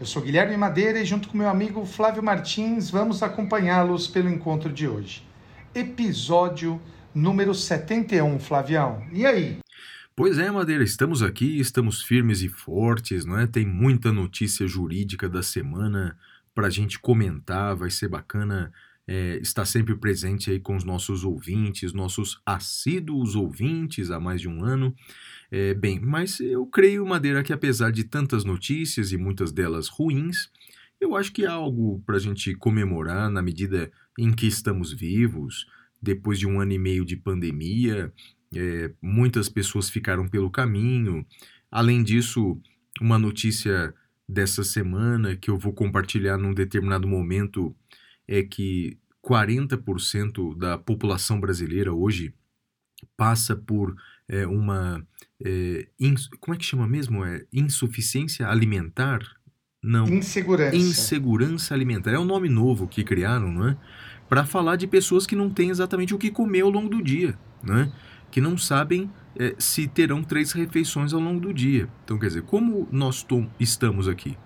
Eu sou Guilherme Madeira e, junto com meu amigo Flávio Martins, vamos acompanhá-los pelo encontro de hoje. Episódio número 71, Flavião. E aí? Pois é, Madeira, estamos aqui, estamos firmes e fortes, não é? Tem muita notícia jurídica da semana para a gente comentar, vai ser bacana é, estar sempre presente aí com os nossos ouvintes, nossos assíduos ouvintes há mais de um ano. É, bem, mas eu creio, Madeira, que apesar de tantas notícias e muitas delas ruins, eu acho que há algo para a gente comemorar na medida em que estamos vivos, depois de um ano e meio de pandemia, é, muitas pessoas ficaram pelo caminho. Além disso, uma notícia dessa semana que eu vou compartilhar num determinado momento é que 40% da população brasileira hoje passa por é, uma. É, como é que chama mesmo? É insuficiência alimentar? Não. Insegurança. Insegurança alimentar. É um nome novo que criaram, não é? Para falar de pessoas que não têm exatamente o que comer ao longo do dia, né? Que não sabem eh, se terão três refeições ao longo do dia. Então, quer dizer, como nós estamos aqui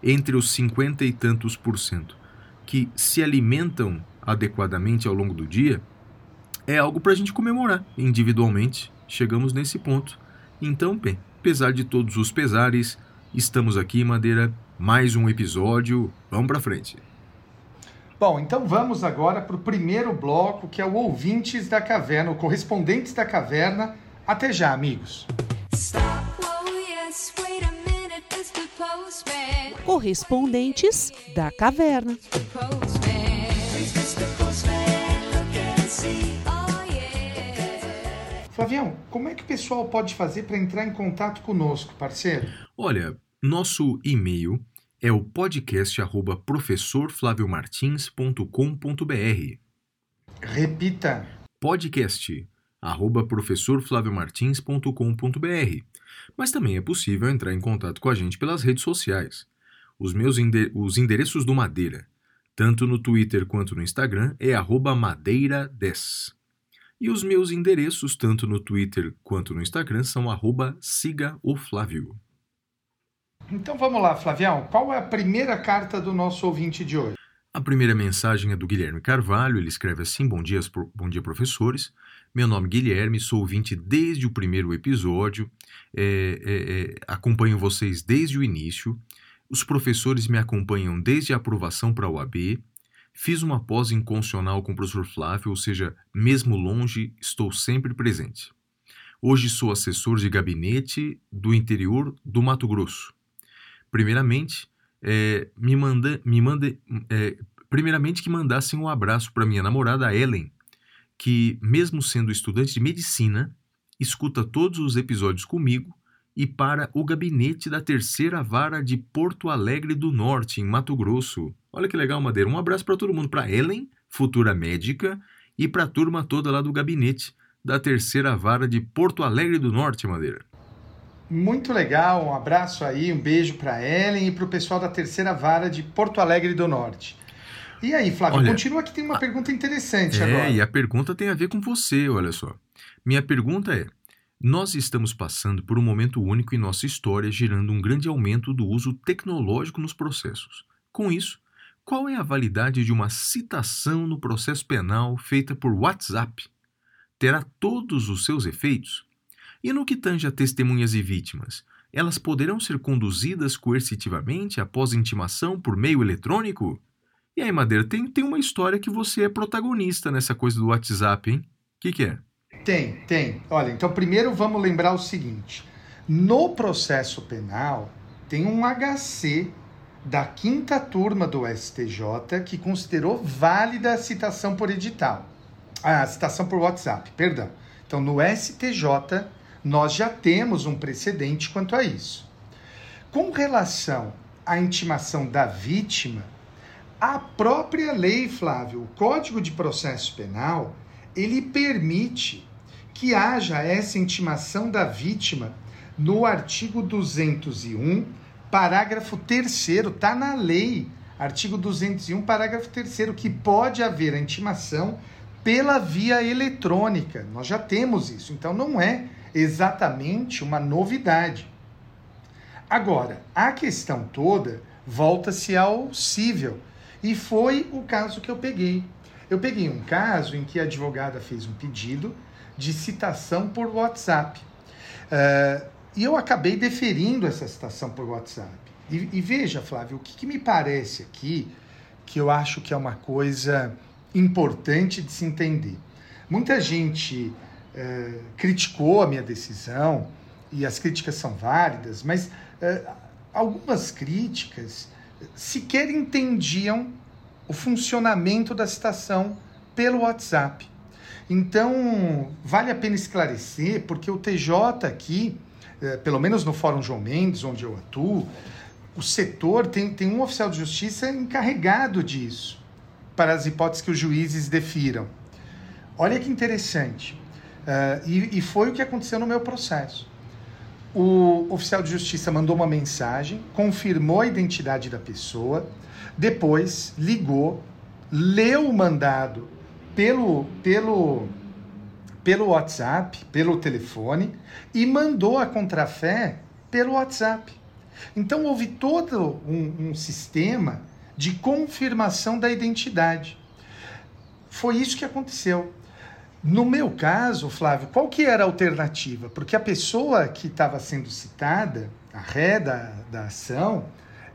entre os 50 e tantos por cento que se alimentam adequadamente ao longo do dia, é algo para a gente comemorar individualmente. Chegamos nesse ponto. Então, bem, apesar de todos os pesares, estamos aqui, Madeira, mais um episódio. Vamos para frente. Bom, então vamos agora para o primeiro bloco, que é o Ouvintes da Caverna, o Correspondentes da Caverna. Até já, amigos. Oh. Correspondentes da Caverna. Flavião, como é que o pessoal pode fazer para entrar em contato conosco, parceiro? Olha, nosso e-mail é o podcast arroba professorflaviomartins.com.br Repita. podcast arroba professorflaviomartins.com.br Mas também é possível entrar em contato com a gente pelas redes sociais. Os meus os endereços do Madeira, tanto no Twitter quanto no Instagram, é arroba madeira10. E os meus endereços, tanto no Twitter quanto no Instagram, são arroba siga o Flávio. Então vamos lá, Flavião. Qual é a primeira carta do nosso ouvinte de hoje? A primeira mensagem é do Guilherme Carvalho, ele escreve assim: Bom dia, bom dia professores. Meu nome é Guilherme, sou ouvinte desde o primeiro episódio, é, é, é, acompanho vocês desde o início. Os professores me acompanham desde a aprovação para a UAB. Fiz uma pós em constitucional com o professor Flávio, ou seja, mesmo longe, estou sempre presente. Hoje sou assessor de gabinete do interior do Mato Grosso. Primeiramente, é, me manda, me manda, é, primeiramente que mandassem um abraço para minha namorada Ellen, que mesmo sendo estudante de medicina, escuta todos os episódios comigo e para o gabinete da terceira vara de Porto Alegre do Norte, em Mato Grosso. Olha que legal, Madeira. Um abraço para todo mundo, para Ellen, futura médica, e para a turma toda lá do gabinete da terceira vara de Porto Alegre do Norte, Madeira. Muito legal, um abraço aí, um beijo para Ellen e para o pessoal da terceira vara de Porto Alegre do Norte. E aí, Flávio, Olha, continua que tem uma pergunta interessante É, agora. e a pergunta tem a ver com você, olha só. Minha pergunta é: nós estamos passando por um momento único em nossa história, gerando um grande aumento do uso tecnológico nos processos. Com isso, qual é a validade de uma citação no processo penal feita por WhatsApp? Terá todos os seus efeitos? E no que tange a testemunhas e vítimas, elas poderão ser conduzidas coercitivamente após intimação por meio eletrônico? E aí, Madeira, tem, tem uma história que você é protagonista nessa coisa do WhatsApp, hein? O que, que é? Tem, tem. Olha, então primeiro vamos lembrar o seguinte: no processo penal tem um HC da quinta turma do STJ que considerou válida a citação por edital. Ah, a citação por WhatsApp, perdão. Então, no STJ, nós já temos um precedente quanto a isso. Com relação a intimação da vítima, a própria lei, Flávio, o Código de Processo Penal, ele permite que haja essa intimação da vítima no artigo 201, parágrafo 3 está na lei, artigo 201, parágrafo 3 que pode haver a intimação pela via eletrônica. Nós já temos isso, então não é exatamente uma novidade. Agora, a questão toda volta-se ao cível. E foi o caso que eu peguei. Eu peguei um caso em que a advogada fez um pedido de citação por WhatsApp. Uh, e eu acabei deferindo essa citação por WhatsApp. E, e veja, Flávio, o que, que me parece aqui que eu acho que é uma coisa importante de se entender. Muita gente uh, criticou a minha decisão, e as críticas são válidas, mas uh, algumas críticas sequer entendiam o funcionamento da citação pelo WhatsApp. Então, vale a pena esclarecer, porque o TJ aqui, eh, pelo menos no Fórum João Mendes, onde eu atuo, o setor tem, tem um oficial de justiça encarregado disso, para as hipóteses que os juízes defiram. Olha que interessante. Uh, e, e foi o que aconteceu no meu processo o oficial de justiça mandou uma mensagem, confirmou a identidade da pessoa, depois ligou, leu o mandado pelo, pelo, pelo WhatsApp, pelo telefone e mandou a contrafé pelo WhatsApp. Então houve todo um, um sistema de confirmação da identidade. Foi isso que aconteceu. No meu caso, Flávio, qual que era a alternativa? Porque a pessoa que estava sendo citada, a ré da, da ação,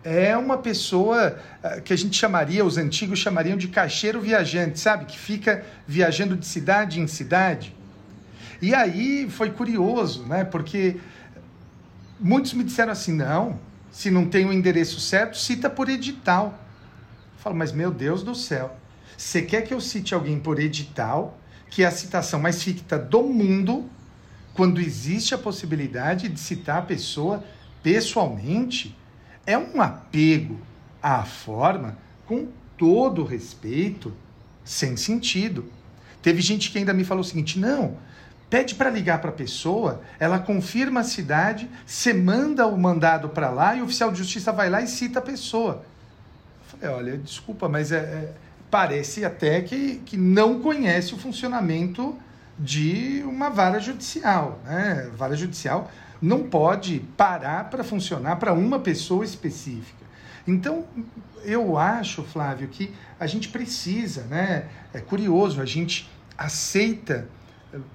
é uma pessoa ah, que a gente chamaria, os antigos chamariam de caixeiro viajante, sabe? Que fica viajando de cidade em cidade. E aí foi curioso, né? Porque muitos me disseram assim: não, se não tem o endereço certo, cita por edital. Eu falo, mas meu Deus do céu, você quer que eu cite alguém por edital? que é a citação mais ficta do mundo, quando existe a possibilidade de citar a pessoa pessoalmente, é um apego à forma com todo respeito, sem sentido. Teve gente que ainda me falou o seguinte: não, pede para ligar para a pessoa, ela confirma a cidade, você manda o mandado para lá e o oficial de justiça vai lá e cita a pessoa. Eu falei: olha, desculpa, mas é, é parece até que, que não conhece o funcionamento de uma vara judicial. Né? Vara judicial não pode parar para funcionar para uma pessoa específica. Então, eu acho, Flávio, que a gente precisa, né? É curioso, a gente aceita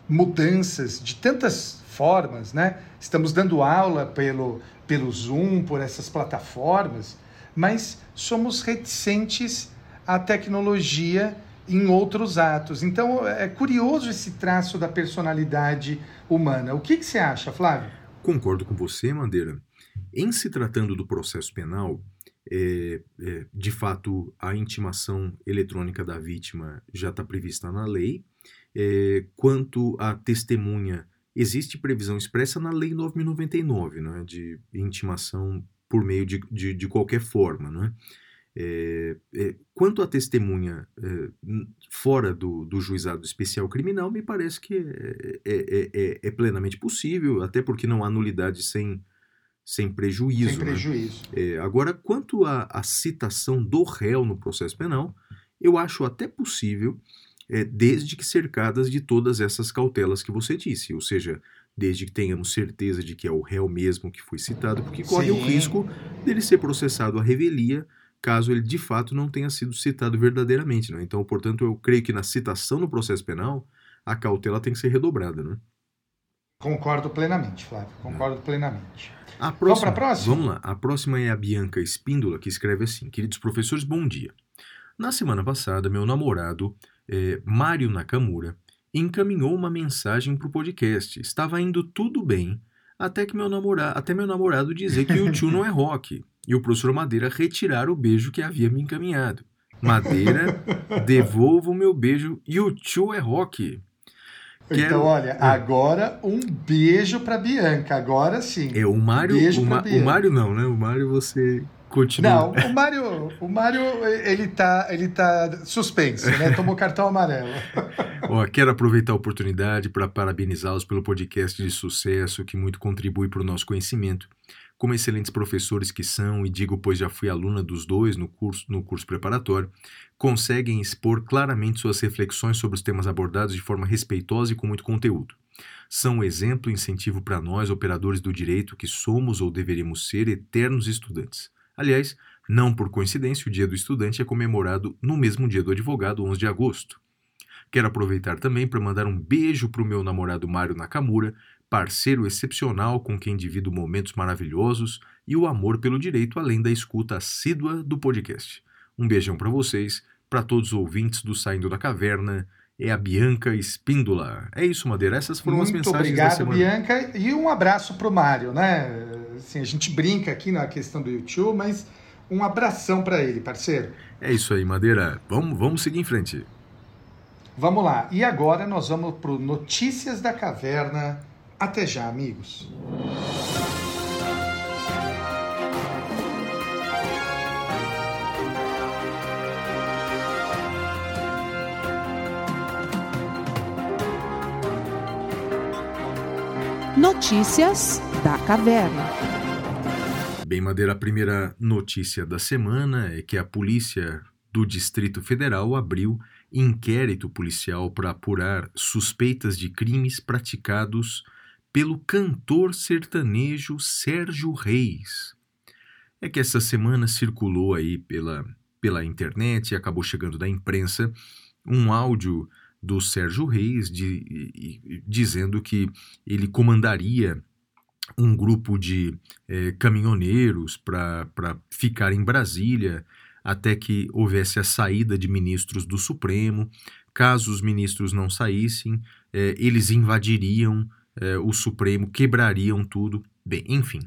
mudanças de tantas formas, né? Estamos dando aula pelo, pelo Zoom, por essas plataformas, mas somos reticentes a tecnologia em outros atos. Então é curioso esse traço da personalidade humana. O que, que você acha, Flávio? Concordo com você, Mandeira. Em se tratando do processo penal, é, é, de fato, a intimação eletrônica da vítima já está prevista na lei. É, quanto à testemunha, existe previsão expressa na Lei 9.099, né, de intimação por meio de, de, de qualquer forma. Né? É, é, quanto à testemunha fora do, do, juizado especial criminal, me parece que é é, é, é, plenamente possível, até porque não há nulidade sem, sem prejuízo. Sem né? prejuízo. Né? agora, quanto à, à, citação do réu no processo penal, eu acho até possível, desde que cercadas de todas essas cautelas que você disse, ou seja, desde que tenhamos certeza de que é o réu mesmo que foi citado, porque corre Sim. o risco dele ser processado à revelia caso ele de fato não tenha sido citado verdadeiramente. Né? Então, portanto, eu creio que na citação no processo penal, a cautela tem que ser redobrada. Né? Concordo plenamente, Flávio. Concordo é. plenamente. A próxima, vamos para a próxima? Vamos lá. A próxima é a Bianca Espíndola, que escreve assim: Queridos professores, bom dia. Na semana passada, meu namorado, é, Mário Nakamura, encaminhou uma mensagem para o podcast. Estava indo tudo bem, até que meu namorado, até meu namorado dizer que o tio não é rock e o professor Madeira retirar o beijo que havia me encaminhado. Madeira, devolva o meu beijo e o tio é rock. Quero- Então, olha, É. agora um beijo pra Bianca. Agora sim. É, o Mário. Beijo O, Ma- Bianca. o Mário não, né? O Mário você continua. Não, o Mário, o Mário, ele tá, ele tá suspenso, né? Tomou cartão amarelo. Ó, quero aproveitar a oportunidade para parabenizá-los pelo podcast de sucesso que muito contribui para o nosso conhecimento. Como excelentes professores que são, e digo pois já fui aluna dos dois no curso, no curso preparatório, conseguem expor claramente suas reflexões sobre os temas abordados de forma respeitosa e com muito conteúdo. São um exemplo e incentivo para nós, operadores do direito, que somos ou deveríamos ser eternos estudantes. Aliás, não por coincidência, o Dia do Estudante é comemorado no mesmo dia do advogado, 11 de agosto. Quero aproveitar também para mandar um beijo para o meu namorado Mário Nakamura, parceiro excepcional com quem divido momentos maravilhosos e o amor pelo direito, além da escuta assídua do podcast. Um beijão para vocês, para todos os ouvintes do Saindo da Caverna. É a Bianca Espíndola. É isso, Madeira. Essas foram as Muito mensagens da obrigado, semana. Bianca. E um abraço pro Mário, né? Assim, a gente brinca aqui na questão do YouTube, mas um abração para ele, parceiro. É isso aí, Madeira. Vamos, vamos seguir em frente. Vamos lá. E agora nós vamos pro Notícias da Caverna. Até já, amigos. Notícias da Caverna. Bem, Madeira, a primeira notícia da semana é que a polícia do Distrito Federal abriu inquérito policial para apurar suspeitas de crimes praticados pelo cantor sertanejo Sérgio Reis. É que essa semana circulou aí pela, pela internet e acabou chegando da imprensa um áudio do Sérgio Reis de- e- e- dizendo que ele comandaria um grupo de eh, caminhoneiros para ficar em Brasília até que houvesse a saída de ministros do Supremo. Caso os ministros não saíssem, eh, eles invadiriam eh, o Supremo, quebrariam tudo. Bem, enfim,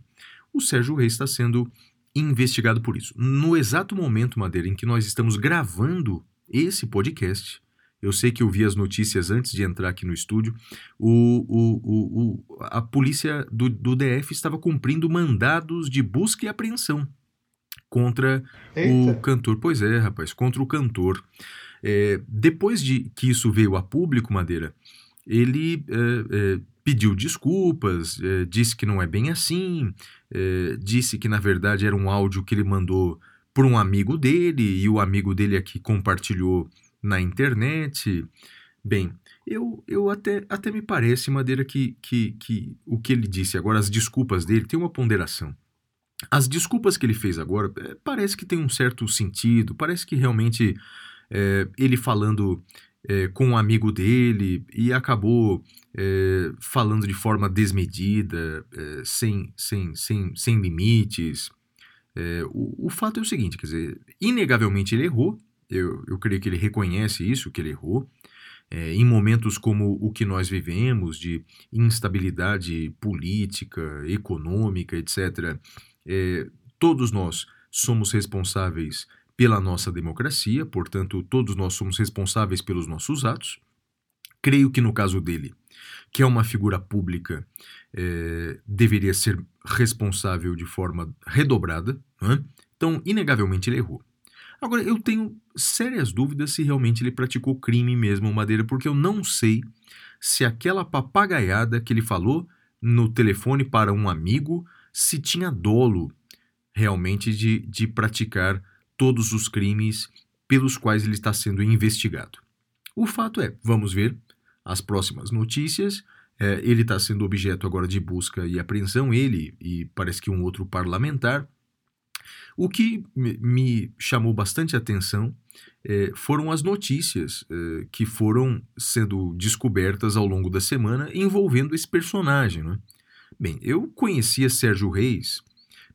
o Sérgio Reis está sendo investigado por isso. No exato momento, Madeira, em que nós estamos gravando esse podcast, eu sei que eu vi as notícias antes de entrar aqui no estúdio, o, o, o, o- a polícia do, do DF estava cumprindo mandados de busca e apreensão contra o Eita. cantor. Pois é, rapaz, contra o cantor. É, depois de que isso veio a público, Madeira, ele é, é, pediu desculpas, é, disse que não é bem assim, é, disse que na verdade era um áudio que ele mandou por um amigo dele e o amigo dele aqui compartilhou na internet. Bem, eu, eu até, até me parece, Madeira, que, que, que o que ele disse agora, as desculpas dele, tem uma ponderação. As desculpas que ele fez agora eh, parece que tem um certo sentido, parece que realmente eh, ele falando eh, com um amigo dele e acabou eh, falando de forma desmedida, eh, sem, sem, sem, sem limites. Eh, o, o fato é o seguinte, quer dizer, inegavelmente ele errou, eu, eu creio que ele reconhece isso, que ele errou. É, em momentos como o que nós vivemos, de instabilidade política, econômica, etc., é, todos nós somos responsáveis pela nossa democracia, portanto, todos nós somos responsáveis pelos nossos atos. Creio que no caso dele, que é uma figura pública, é, deveria ser responsável de forma redobrada. né? Então, inegavelmente, ele errou. Agora, eu tenho sérias dúvidas se realmente ele praticou crime mesmo, Madeira, porque eu não sei se aquela papagaiada que ele falou no telefone para um amigo se tinha dolo realmente de, de praticar todos os crimes pelos quais ele está sendo investigado. O fato é, vamos ver as próximas notícias. É, ele está sendo objeto agora de busca e apreensão, ele e parece que um outro parlamentar. O que me- chamou bastante atenção eh, foram as notícias eh, que foram sendo descobertas ao longo da semana envolvendo esse personagem. Né? Bem, eu conhecia Sérgio Reis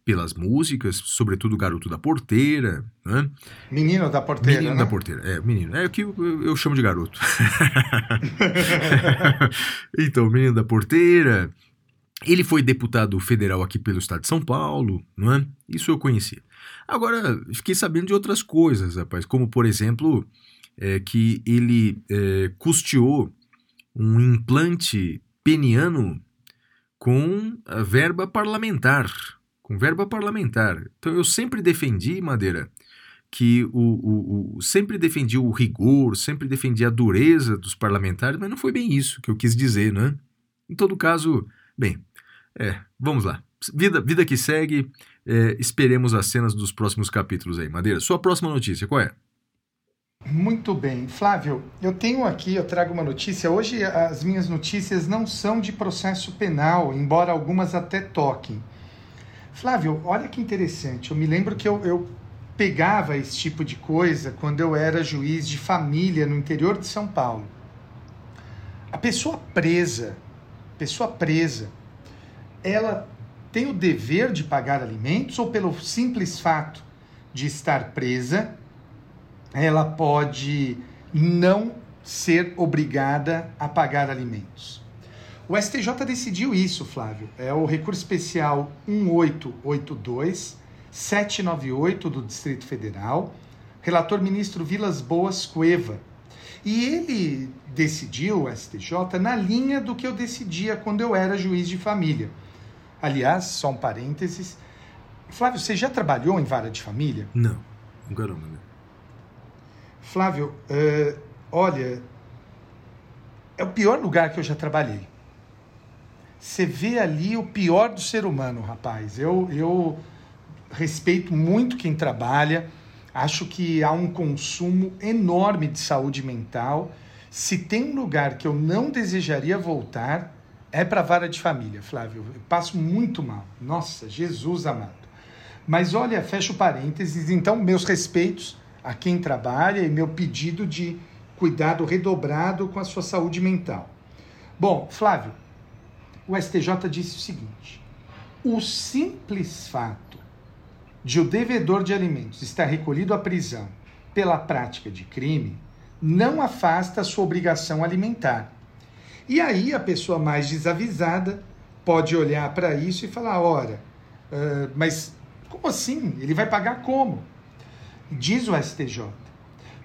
pelas músicas, sobretudo Garoto da Porteira, né? Menino da porteira, menino né? da Porteira, é, menino, é o que eu chamo de garoto. então, Menino da Porteira, ele foi deputado federal aqui pelo estado de São Paulo, não é? Isso eu conhecia. Agora, fiquei sabendo de outras coisas, rapaz, como, por exemplo, é, que ele é, custeou um implante peniano com a verba parlamentar. Com verba parlamentar. Então eu sempre defendi, Madeira, que o, o, o, sempre defendi o rigor, sempre defendi a dureza dos parlamentares, mas não foi bem isso que eu quis dizer, né? Em todo caso, bem, é, vamos lá. Vida, vida que segue, é, esperemos as cenas dos próximos capítulos aí. Madeira, sua próxima notícia, qual é? Muito bem. Flávio, eu tenho aqui, eu trago uma notícia. Hoje as minhas notícias não são de processo penal, embora algumas até toquem. Flávio, olha que interessante. Eu me lembro que eu, eu pegava esse tipo de coisa quando eu era juiz de família no interior de São Paulo. A pessoa presa, pessoa presa, ela tem o dever de pagar alimentos ou pelo simples fato de estar presa, ela pode não ser obrigada a pagar alimentos. O STJ decidiu isso, Flávio. É o recurso especial 1882 798 do Distrito Federal, relator ministro Vilas Boas Cueva. E ele decidiu, o STJ, na linha do que eu decidia quando eu era juiz de família. Aliás, só um parênteses. Flávio, você já trabalhou em vara de família? Não, nunca não, né? Flávio, uh, olha, é o pior lugar que eu já trabalhei. Você vê ali o pior do ser humano, rapaz. Eu, eu respeito muito quem trabalha, acho que há um consumo enorme de saúde mental. Se tem um lugar que eu não desejaria voltar, é para vara de família, Flávio. Eu passo muito mal. Nossa, Jesus amado. Mas olha, fecho parênteses, então, meus respeitos a quem trabalha e meu pedido de cuidado redobrado com a sua saúde mental. Bom, Flávio, o STJ disse o seguinte: o simples fato de o devedor de alimentos estar recolhido à prisão pela prática de crime não afasta a sua obrigação alimentar. E aí a pessoa mais desavisada pode olhar para isso e falar: ora, uh, mas como assim? Ele vai pagar como? Diz o STJ,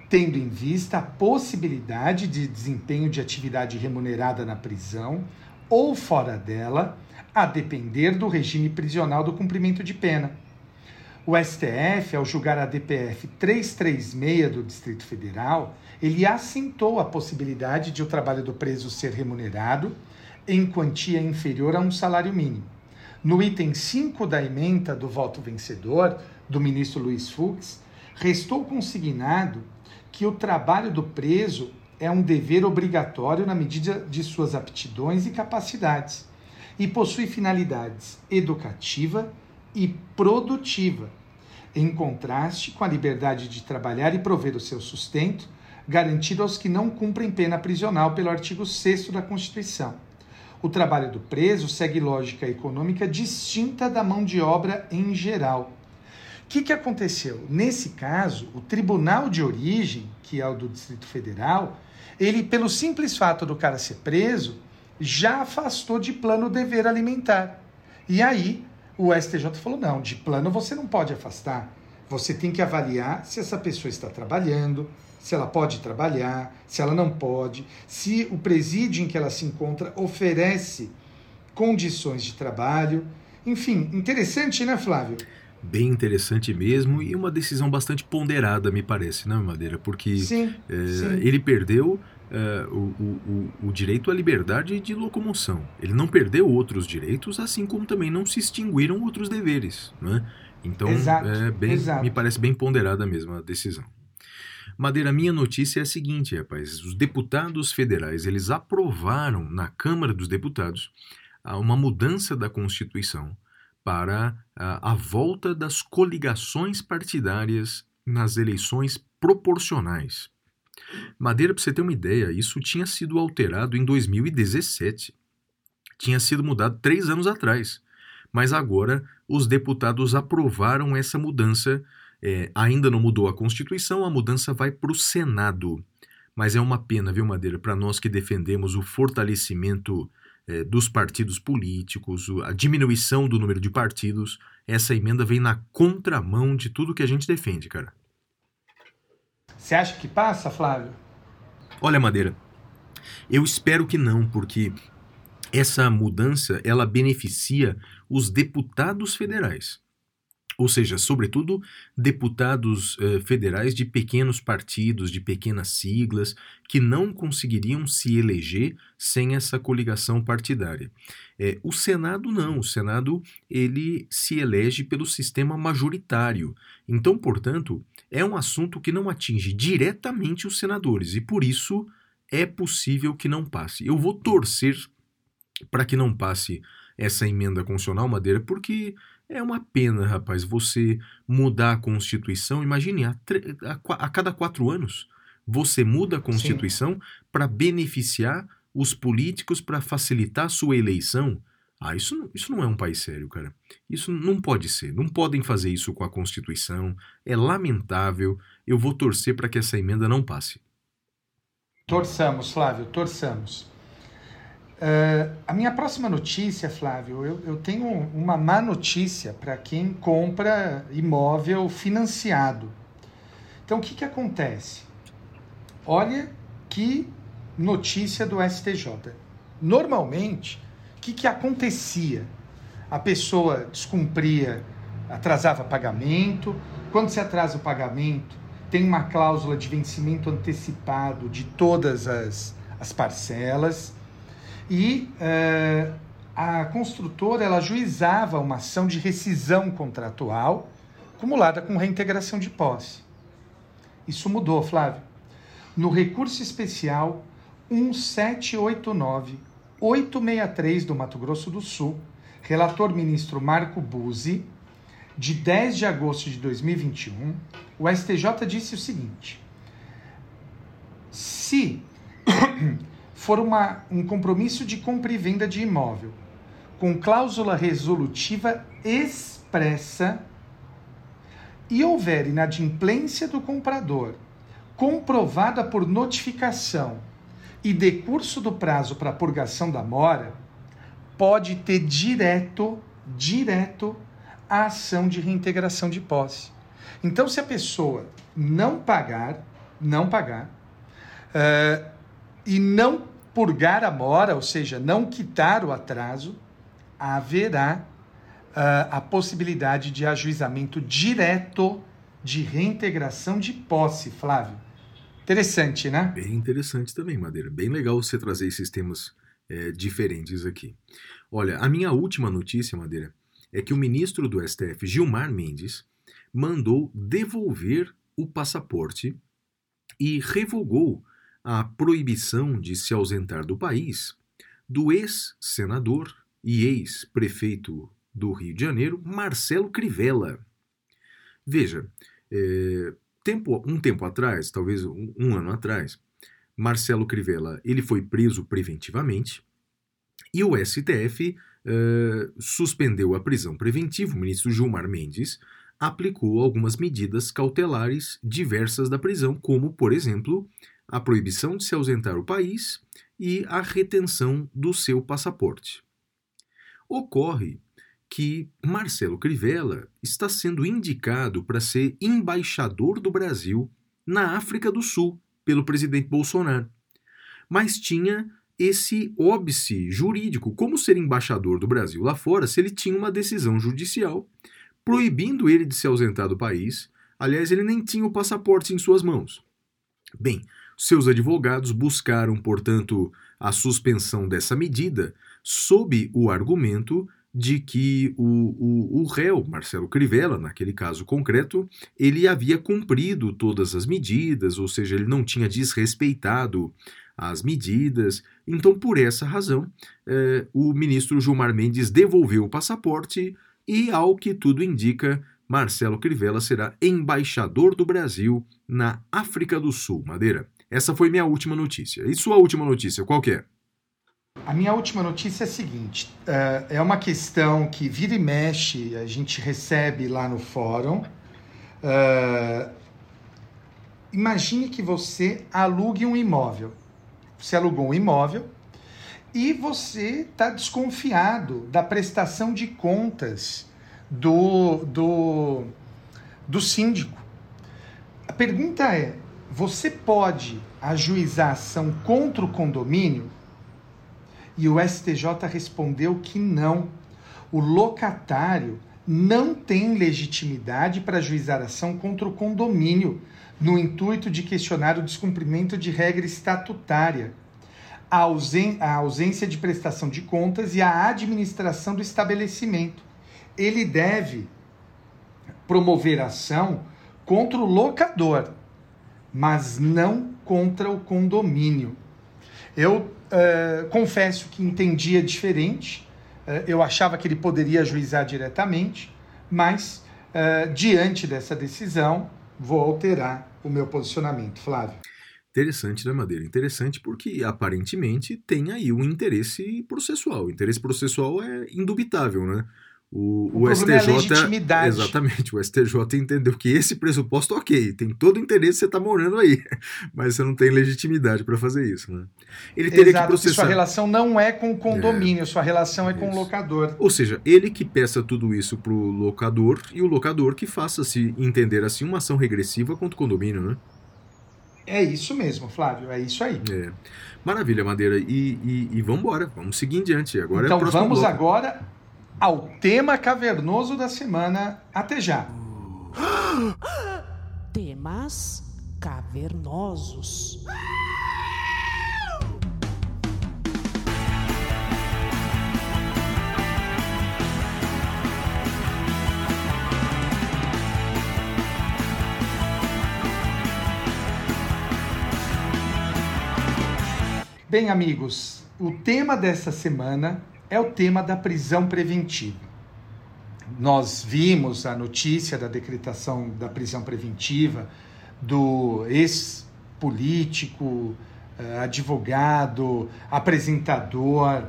tendo em vista a possibilidade de desempenho de atividade remunerada na prisão ou fora dela, a depender do regime prisional do cumprimento de pena. O STF, ao julgar a DPF 336 do Distrito Federal, ele assentou a possibilidade de o trabalho do preso ser remunerado em quantia inferior a um salário mínimo. No item 5 da emenda do voto vencedor, do ministro Luiz Fux, restou consignado que o trabalho do preso é um dever obrigatório na medida de suas aptidões e capacidades e possui finalidades educativa e produtiva, em contraste com a liberdade de trabalhar e prover o seu sustento, garantido aos que não cumprem pena prisional pelo artigo 6 da Constituição. O trabalho do preso segue lógica econômica distinta da mão de obra em geral. O que, que aconteceu? Nesse caso, o tribunal de origem, que é o do Distrito Federal, ele, pelo simples fato do cara ser preso, já afastou de plano o dever alimentar. E aí, o STJ falou: não, de plano você não pode afastar. Você tem que avaliar se essa pessoa está trabalhando, se ela pode trabalhar, se ela não pode, se o presídio em que ela se encontra oferece condições de trabalho. Enfim, interessante, né, Flávio? Bem interessante mesmo e uma decisão bastante ponderada, me parece, né, Madeira? Porque sim, é, sim. ele perdeu é, o, o, o, direito à liberdade de locomoção. Ele não perdeu outros direitos, assim como também não se extinguiram outros deveres. Né? Então, Exato, é bem, exato. me parece bem ponderada mesmo a decisão. Madeira, minha notícia é a seguinte, rapaz. Os deputados federais, eles aprovaram na Câmara dos Deputados ah, uma mudança da Constituição para a, a volta das coligações partidárias nas eleições proporcionais. Madeira, para você ter uma ideia, isso tinha sido alterado em 2017. Tinha sido mudado três anos atrás. Mas agora os deputados aprovaram essa mudança. É, ainda não mudou a Constituição, a mudança vai para o Senado. Mas é uma pena, viu, Madeira, para nós que defendemos o fortalecimento é, dos partidos políticos, a diminuição do número de partidos. Essa emenda vem na contramão de tudo que a gente defende, cara. Você acha que passa, Flávio? Olha, Madeira, Eu espero que não, porque essa mudança ela beneficia os deputados federais. Ou seja, sobretudo deputados eh, federais de pequenos partidos, de pequenas siglas, que não conseguiriam se eleger sem essa coligação partidária. Eh, o Senado não, o Senado ele se elege pelo sistema majoritário. Então, portanto, é um assunto que não atinge diretamente os senadores e por isso é possível que não passe. Eu vou torcer para que não passe essa emenda constitucional, Madeira, porque é uma pena, rapaz, você mudar a Constituição. Imagine, a, a a cada quatro anos você muda a Constituição para beneficiar os políticos, para facilitar a sua eleição. Ah, isso, isso não é um país sério, cara. Isso não pode ser. Não podem fazer isso com a Constituição. É lamentável. Eu vou torcer para que essa emenda não passe. Torçamos, Flávio, torçamos. Eh, a minha próxima notícia, Flávio, eu, eu tenho uma má notícia para quem compra imóvel financiado. Então, o que, que acontece? Olha que notícia do STJ. Normalmente, que, que acontecia? A pessoa descumpria, atrasava pagamento. Quando se atrasa o pagamento, tem uma cláusula de vencimento antecipado de todas as, as parcelas. E eh, a construtora ela ajuizava uma ação de rescisão contratual acumulada com reintegração de posse. Isso mudou, Flávio. No recurso especial 1789-863 do Mato Grosso do Sul, relator ministro Marco Buzzi, de 10 de agosto de 2021, o STJ disse o seguinte: se for uma, um compromisso de compra e venda de imóvel com cláusula resolutiva expressa e houver inadimplência do comprador comprovada por notificação e decurso do prazo para purgação da mora, pode ter direto, direto a ação de reintegração de posse. Então, se a pessoa não pagar, não pagar, eh, e não purgar a mora, ou seja, não quitar o atraso, haverá ah, a possibilidade de ajuizamento direto de reintegração de posse, Flávio. Interessante, né? Bem interessante também, Madeira. Bem legal você trazer esses temas é, diferentes aqui. Olha, a minha última notícia, Madeira, é que o ministro do STF, Gilmar Mendes, mandou devolver o passaporte e revogou a proibição de se ausentar do país do ex-senador e ex-prefeito do Rio de Janeiro, Marcelo Crivella. Veja, é, tempo, um tempo atrás, talvez um, um ano atrás, Marcelo Crivella ele foi preso preventivamente e o STF eh, suspendeu a prisão preventiva. O ministro Gilmar Mendes aplicou algumas medidas cautelares diversas da prisão, como, por exemplo, a proibição de se ausentar do país e a retenção do seu passaporte. Ocorre que Marcelo Crivella está sendo indicado para ser embaixador do Brasil na África do Sul pelo presidente Bolsonaro. Mas tinha esse óbice jurídico, como ser embaixador do Brasil lá fora, se ele tinha uma decisão judicial proibindo ele de se ausentar do país. Aliás, ele nem tinha o passaporte em suas mãos. Bem, seus advogados buscaram, portanto, a suspensão dessa medida sob o argumento de que o, o, o réu, Marcelo Crivella, naquele caso concreto, ele havia cumprido todas as medidas, ou seja, ele não tinha desrespeitado as medidas. Então, por essa razão, eh, o ministro Gilmar Mendes devolveu o passaporte e, ao que tudo indica, Marcelo Crivella será embaixador do Brasil na África do Sul. Madeira, essa foi minha última notícia. E sua última notícia, qual é? A minha última notícia é a seguinte: eh, é uma questão que vira e mexe, a gente recebe lá no fórum. Eh, imagine que você alugue um imóvel. Você alugou um imóvel e você está desconfiado da prestação de contas do, do, do síndico. A pergunta é: você pode ajuizar ação contra o condomínio? E o STJ respondeu que não. O locatário não tem legitimidade para ajuizar ação contra o condomínio, no intuito de questionar o descumprimento de regra estatutária, a, ausen a ausência de prestação de contas e a administração do estabelecimento. Ele deve promover ação contra o locador, mas não contra o condomínio. Eu uh, confesso que entendia diferente, uh, eu achava que ele poderia ajuizar diretamente, mas uh, diante dessa decisão, vou alterar o meu posicionamento. Flávio. Interessante, né, Madeira? Interessante porque aparentemente tem aí um interesse processual. O interesse processual é indubitável, né? O, O, o, STJ. é a legitimidade. Exatamente, o STJ entendeu que esse pressuposto, ok, tem todo o interesse, você está morando aí, mas você não tem legitimidade para fazer isso, né? Ele teria Exato, que porque sua processar. relação não é com o condomínio, sua relação é com o Isso. locador. Ou seja, ele que peça tudo isso pro locador e o locador que faça se entender assim uma ação regressiva contra o condomínio, né? É isso mesmo, Flávio, é isso aí. É. Maravilha, Madeira. E, e, e vamos embora, vamos seguir em diante. Agora é o então próximo vamos bloco. agora ao tema cavernoso da semana. Até já. Temas cavernosos. Bem, amigos, o tema dessa semana é o tema da prisão preventiva. Nós vimos a notícia da decretação da prisão preventiva do ex-político, eh, advogado, apresentador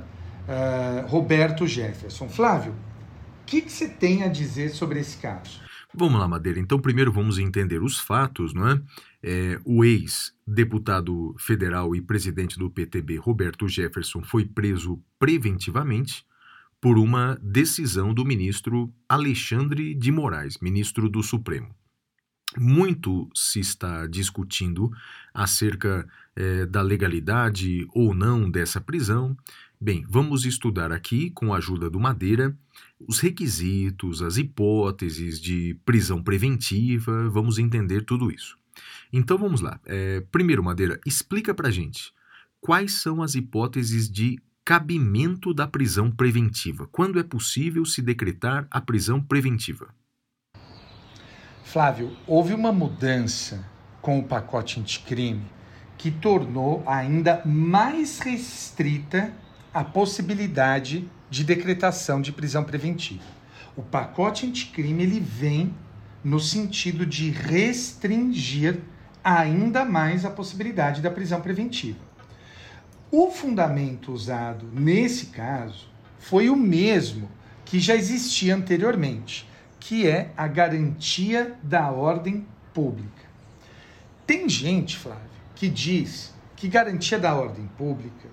eh, Roberto Jefferson. Flávio, o que, que você tem a dizer sobre esse caso? Vamos lá, Madeira. Então, primeiro vamos entender os fatos, não é? É, o ex-deputado federal e presidente do PTB, Roberto Jefferson, foi preso preventivamente por uma decisão do ministro Alexandre de Moraes, ministro do Supremo. Muito se está discutindo acerca eh, da legalidade ou não dessa prisão. Bem, vamos estudar aqui, com a ajuda do Madeira, os requisitos, as hipóteses de prisão preventiva, vamos entender tudo isso. Então vamos lá. Eh, primeiro, Madeira, explica pra gente quais são as hipóteses de cabimento da prisão preventiva. Quando é possível se decretar a prisão preventiva? Flávio, houve uma mudança com o pacote anticrime que tornou ainda mais restrita a possibilidade de decretação de prisão preventiva. O pacote anticrime ele vem no sentido de restringir ainda mais a possibilidade da prisão preventiva. O fundamento usado nesse caso foi o mesmo que já existia anteriormente, que é a garantia da ordem pública. Tem gente, Flávio, que diz que garantia da ordem pública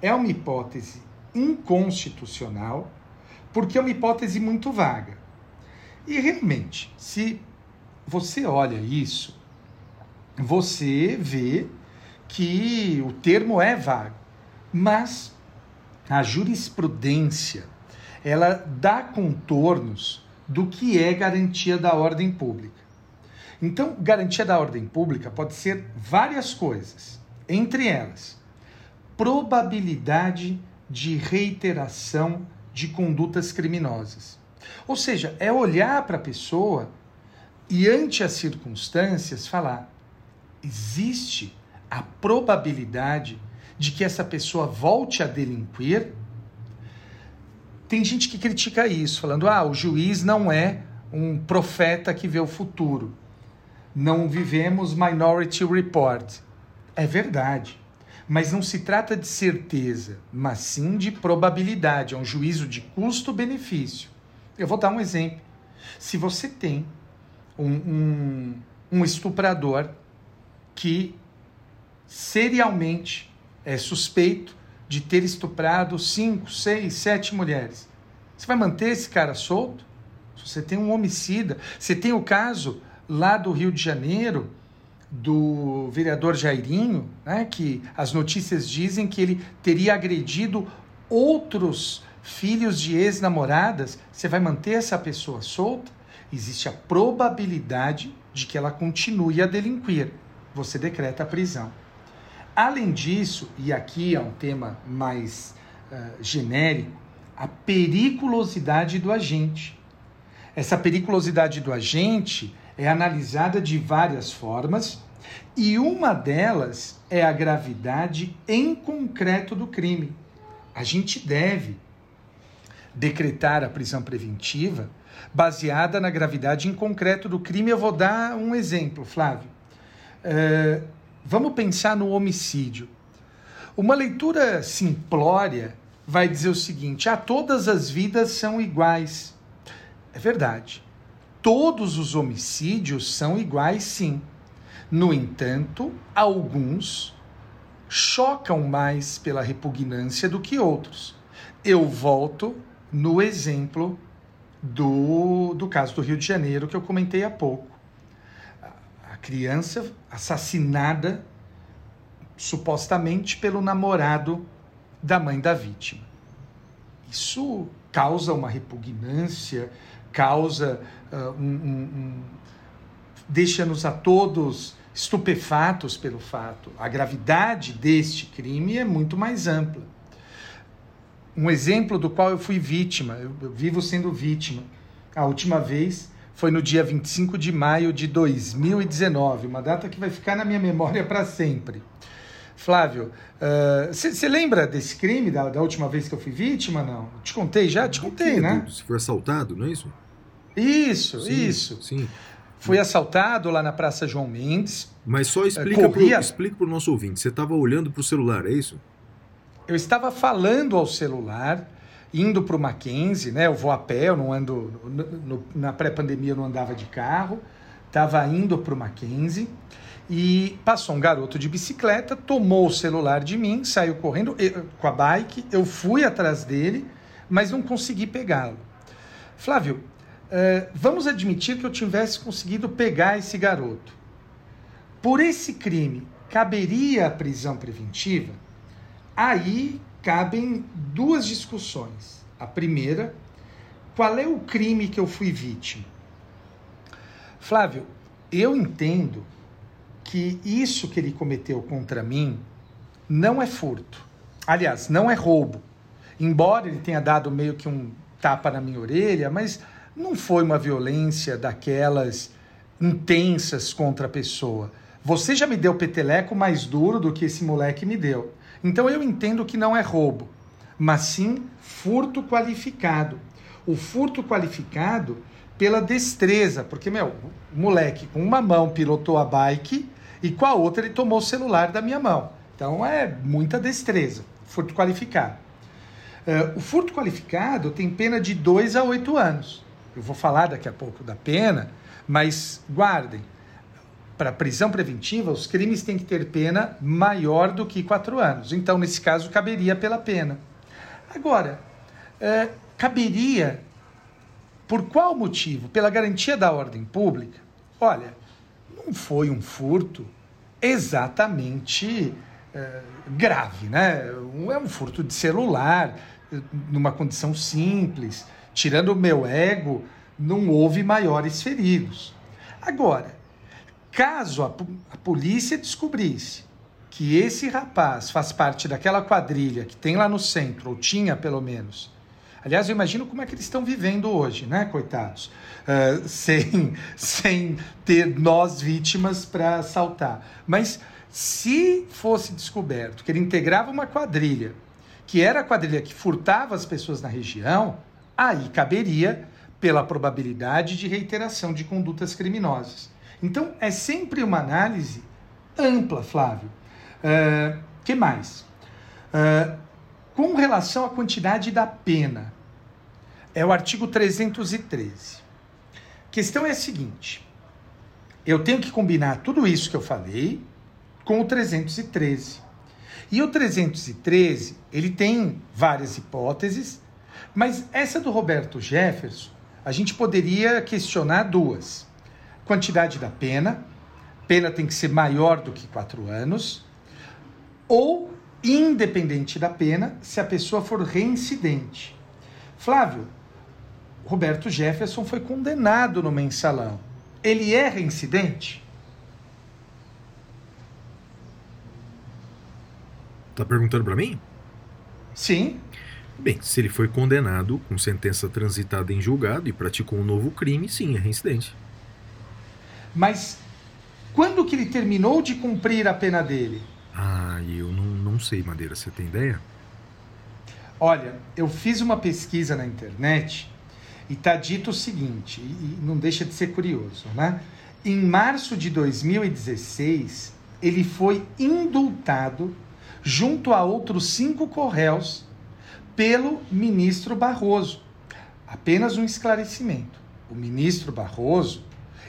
é uma hipótese inconstitucional, porque é uma hipótese muito vaga. E realmente, se você olha isso, você vê que o termo é vago, mas a jurisprudência ela dá contornos do que é garantia da ordem pública. Então, garantia da ordem pública pode ser várias coisas, entre elas, probabilidade de reiteração de condutas criminosas. Ou seja, é olhar para a pessoa e, ante as circunstâncias, falar: existe a probabilidade de que essa pessoa volte a delinquir? Tem gente que critica isso, falando: ah, o juiz não é um profeta que vê o futuro. Não vivemos Minority Report. É verdade. Mas não se trata de certeza, mas sim de probabilidade. É um juízo de custo-benefício. Eu vou dar um exemplo. Se você tem um, um, um estuprador que serialmente é suspeito de ter estuprado cinco, seis, sete mulheres. Você vai manter esse cara solto? Você tem um homicida, você tem o caso lá do Rio de Janeiro do vereador Jairinho, né, que as notícias dizem que ele teria agredido outros filhos de ex-namoradas, você vai manter essa pessoa solta? Existe a probabilidade de que ela continue a delinquir. Você decreta a prisão. Além disso, e aqui é um tema mais uh, genérico, a periculosidade do agente. Essa periculosidade do agente é analisada de várias formas e uma delas é a gravidade em concreto do crime. A gente deve decretar a prisão preventiva baseada na gravidade em concreto do crime. Eu vou dar um exemplo, Flávio. Uh, vamos pensar no homicídio. Uma leitura simplória vai dizer o seguinte: ah, todas as vidas são iguais. É verdade. Todos os homicídios são iguais, sim. No entanto, alguns chocam mais pela repugnância do que outros. Eu volto no exemplo do, do caso do Rio de Janeiro que eu comentei há pouco. Criança assassinada supostamente pelo namorado da mãe da vítima. Isso causa uma repugnância, causa uh, um, um, um deixa-nos a todos estupefatos pelo fato. A gravidade deste crime é muito mais ampla. Um exemplo do qual eu fui vítima, eu, eu vivo sendo vítima. A última vez foi no dia 25 de maio de 2019, uma data que vai ficar na minha memória para sempre. Flávio, você uh, lembra desse crime da, da, última vez que eu fui vítima? Não? Te contei já? Te contei, né? Você foi assaltado, não é isso? Isso, sim, isso. Sim. Fui assaltado lá na Praça João Mendes. Mas só explica corria... para o nosso ouvinte. Você estava olhando para o celular, é isso? Eu estava falando ao celular, indo para o Mackenzie, né? Eu vou a pé, eu não ando. No, no, na pré-pandemia eu não andava de carro. Estava indo para o Mackenzie e passou um garoto de bicicleta, tomou o celular de mim, saiu correndo eu, com a bike. Eu fui atrás dele, mas não consegui pegá-lo. Flávio, uh, vamos admitir que eu tivesse conseguido pegar esse garoto. Por esse crime, caberia a prisão preventiva? Aí cabem duas discussões. A primeira, qual é o crime que eu fui vítima? Flávio, eu entendo que isso que ele cometeu contra mim não é furto. Aliás, não é roubo. Embora ele tenha dado meio que um tapa na minha orelha, mas não foi uma violência daquelas intensas contra a pessoa. Você já me deu peteleco mais duro do que esse moleque me deu. Então eu entendo que não é roubo, mas sim furto qualificado. O furto qualificado pela destreza, porque, meu, o moleque com uma mão pilotou a bike e com a outra ele tomou o celular da minha mão. Então é muita destreza, furto qualificado. Uh, o furto qualificado tem pena de 2 a 8 anos. Eu vou falar daqui a pouco da pena, mas guardem para prisão preventiva, os crimes têm que ter pena maior do que quatro anos. Então, nesse caso, caberia pela pena. Agora, é, caberia por qual motivo? Pela garantia da ordem pública? Olha, não foi um furto exatamente é, grave, né? É um furto de celular, numa condição simples. Tirando o meu ego, não houve maiores feridos. Agora, Caso a, a polícia descobrisse que esse rapaz faz parte daquela quadrilha que tem lá no centro, ou tinha pelo menos. Aliás, eu imagino como é que eles estão vivendo hoje, né, coitados? Uh, sem, sem ter nós vítimas para assaltar. Mas se fosse descoberto que ele integrava uma quadrilha, que era a quadrilha que furtava as pessoas na região, aí caberia pela probabilidade de reiteração de condutas criminosas. Então, é sempre uma análise ampla, Flávio. Uh, que mais? Uh, com relação à quantidade da pena, é o artigo 313. A questão é a seguinte: eu tenho que combinar tudo isso que eu falei com o 313. E o 313, ele tem várias hipóteses, mas essa do Roberto Jefferson, a gente poderia questionar duas quantidade da pena, pena tem que ser maior do que quatro anos, ou, independente da pena, se a pessoa for reincidente. Flávio, Roberto Jefferson foi condenado no mensalão. Ele é reincidente? Tá perguntando para mim? Sim. Bem, se ele foi condenado com sentença transitada em julgado e praticou um novo crime, sim, é reincidente. Mas quando que ele terminou de cumprir a pena dele? Ah, eu não, não sei, Madeira, você tem ideia? Olha, eu fiz uma pesquisa na internet e tá dito o seguinte, e e não deixa de ser curioso, né? Em março de 2016, ele foi indultado junto a outros cinco corréus pelo ministro Barroso. Apenas um esclarecimento. O ministro Barroso,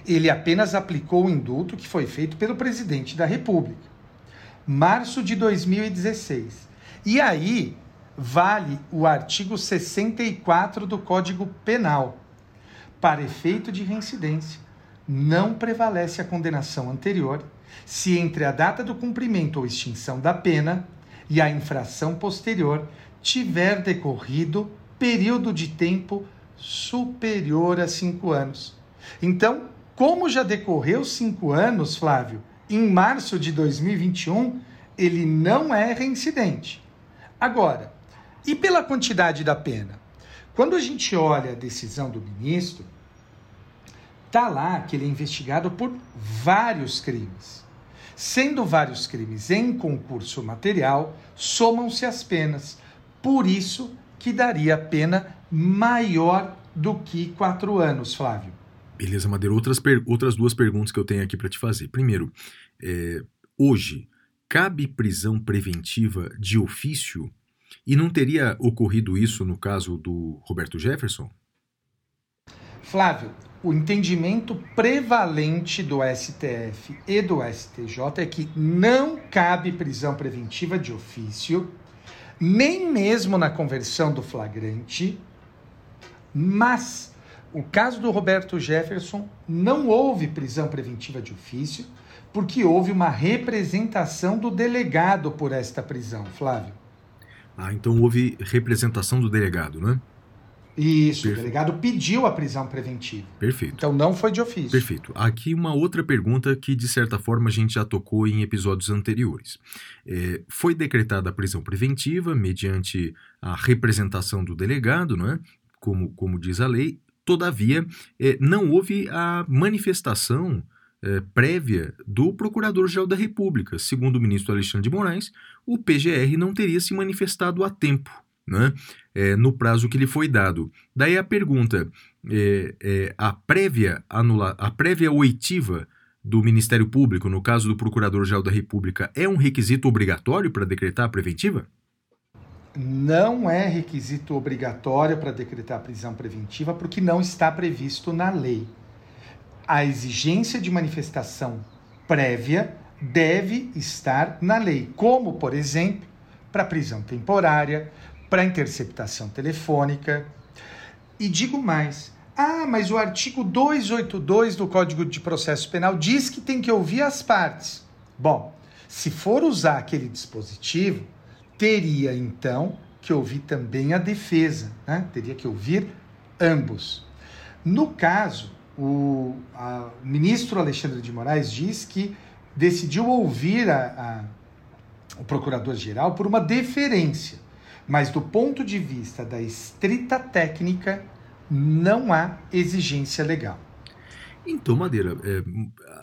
ele apenas aplicou o indulto que foi feito pelo presidente da República. Março de 2016. E aí vale o artigo 64 do Código Penal. Para efeito de reincidência, não prevalece a condenação anterior se entre a data do cumprimento ou extinção da pena e a infração posterior tiver decorrido período de tempo superior a cinco anos. Então, como já decorreu cinco anos, Flávio, em março de 2021, ele não é reincidente. Agora, e pela quantidade da pena? Quando a gente olha a decisão do ministro, tá lá que ele é investigado por vários crimes. Sendo vários crimes em concurso material, somam-se as penas. Por isso que daria pena maior do que quatro anos, Flávio. Beleza, Madeira. Outras, outras duas perguntas que eu tenho aqui para te fazer. Primeiro, é, hoje, cabe prisão preventiva de ofício? E não teria ocorrido isso no caso do Roberto Jefferson? Flávio, o entendimento prevalente do STF e do STJ é que não cabe prisão preventiva de ofício, nem mesmo na conversão do flagrante, mas o caso do Roberto Jefferson não houve prisão preventiva de ofício, porque houve uma representação do delegado por esta prisão, Flávio. Ah, então houve representação do delegado, né? Isso, o delegado pediu a prisão preventiva. Perfeito. Então não foi de ofício. Perfeito. Aqui uma outra pergunta que, de certa forma, a gente já tocou em episódios anteriores. É, foi decretada a prisão preventiva mediante a representação do delegado, não é? como, como diz a lei, todavia, é, não houve a manifestação é, prévia do Procurador-Geral da República. Segundo o ministro Alexandre de Moraes, o PGR não teria se manifestado a tempo. Né? É, no prazo que lhe foi dado. Daí a pergunta: a prévia anula, a prévia oitiva do Ministério Público, no caso do Procurador-Geral da República, é um requisito obrigatório para decretar a preventiva? Não é requisito obrigatório para decretar prisão preventiva porque não está previsto na lei. A exigência de manifestação prévia deve estar na lei, como, por exemplo, para prisão temporária, para interceptação telefônica. E digo mais: ah, mas o artigo 282 do Código de Processo Penal diz que tem que ouvir as partes. Bom, se for usar aquele dispositivo, teria então que ouvir também a defesa, né? teria que ouvir ambos. No caso, o, a- o ministro Alexandre de Moraes diz que decidiu ouvir a- a- o procurador-geral por uma deferência, mas do ponto de vista da estrita técnica, não há exigência legal. Então, Madeira, é,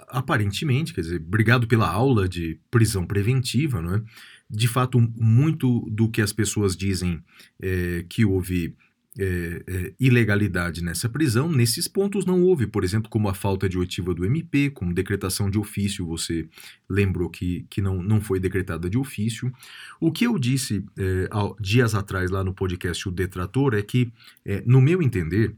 aparentemente, quer dizer, obrigado pela aula de prisão preventiva, não é? De fato, muito do que as pessoas dizem é, que houve é, é, ilegalidade nessa prisão, nesses pontos não houve, por exemplo, como a falta de oitiva do MP, como decretação de ofício, você lembrou que, que não, não foi decretada de ofício. O que eu disse é, há dias atrás lá no podcast O Detrator é que, no meu entender,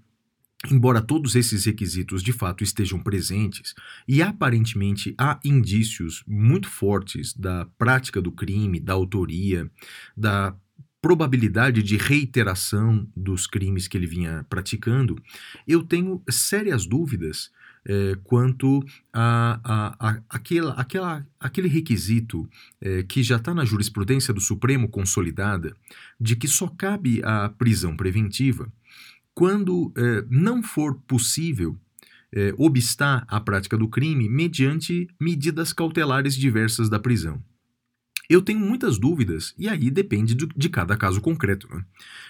Embora todos esses requisitos de fato estejam presentes e aparentemente há indícios muito fortes da prática do crime, da autoria, da probabilidade de reiteração dos crimes que ele vinha praticando, eu tenho sérias dúvidas é, quanto a, a, a, aquela, aquela, aquele requisito é, que já está na jurisprudência do Supremo consolidada de que só cabe a prisão preventiva quando é, não for possível é, obstar a prática do crime mediante medidas cautelares diversas da prisão. Eu tenho muitas dúvidas, e aí depende de, de cada caso concreto, né?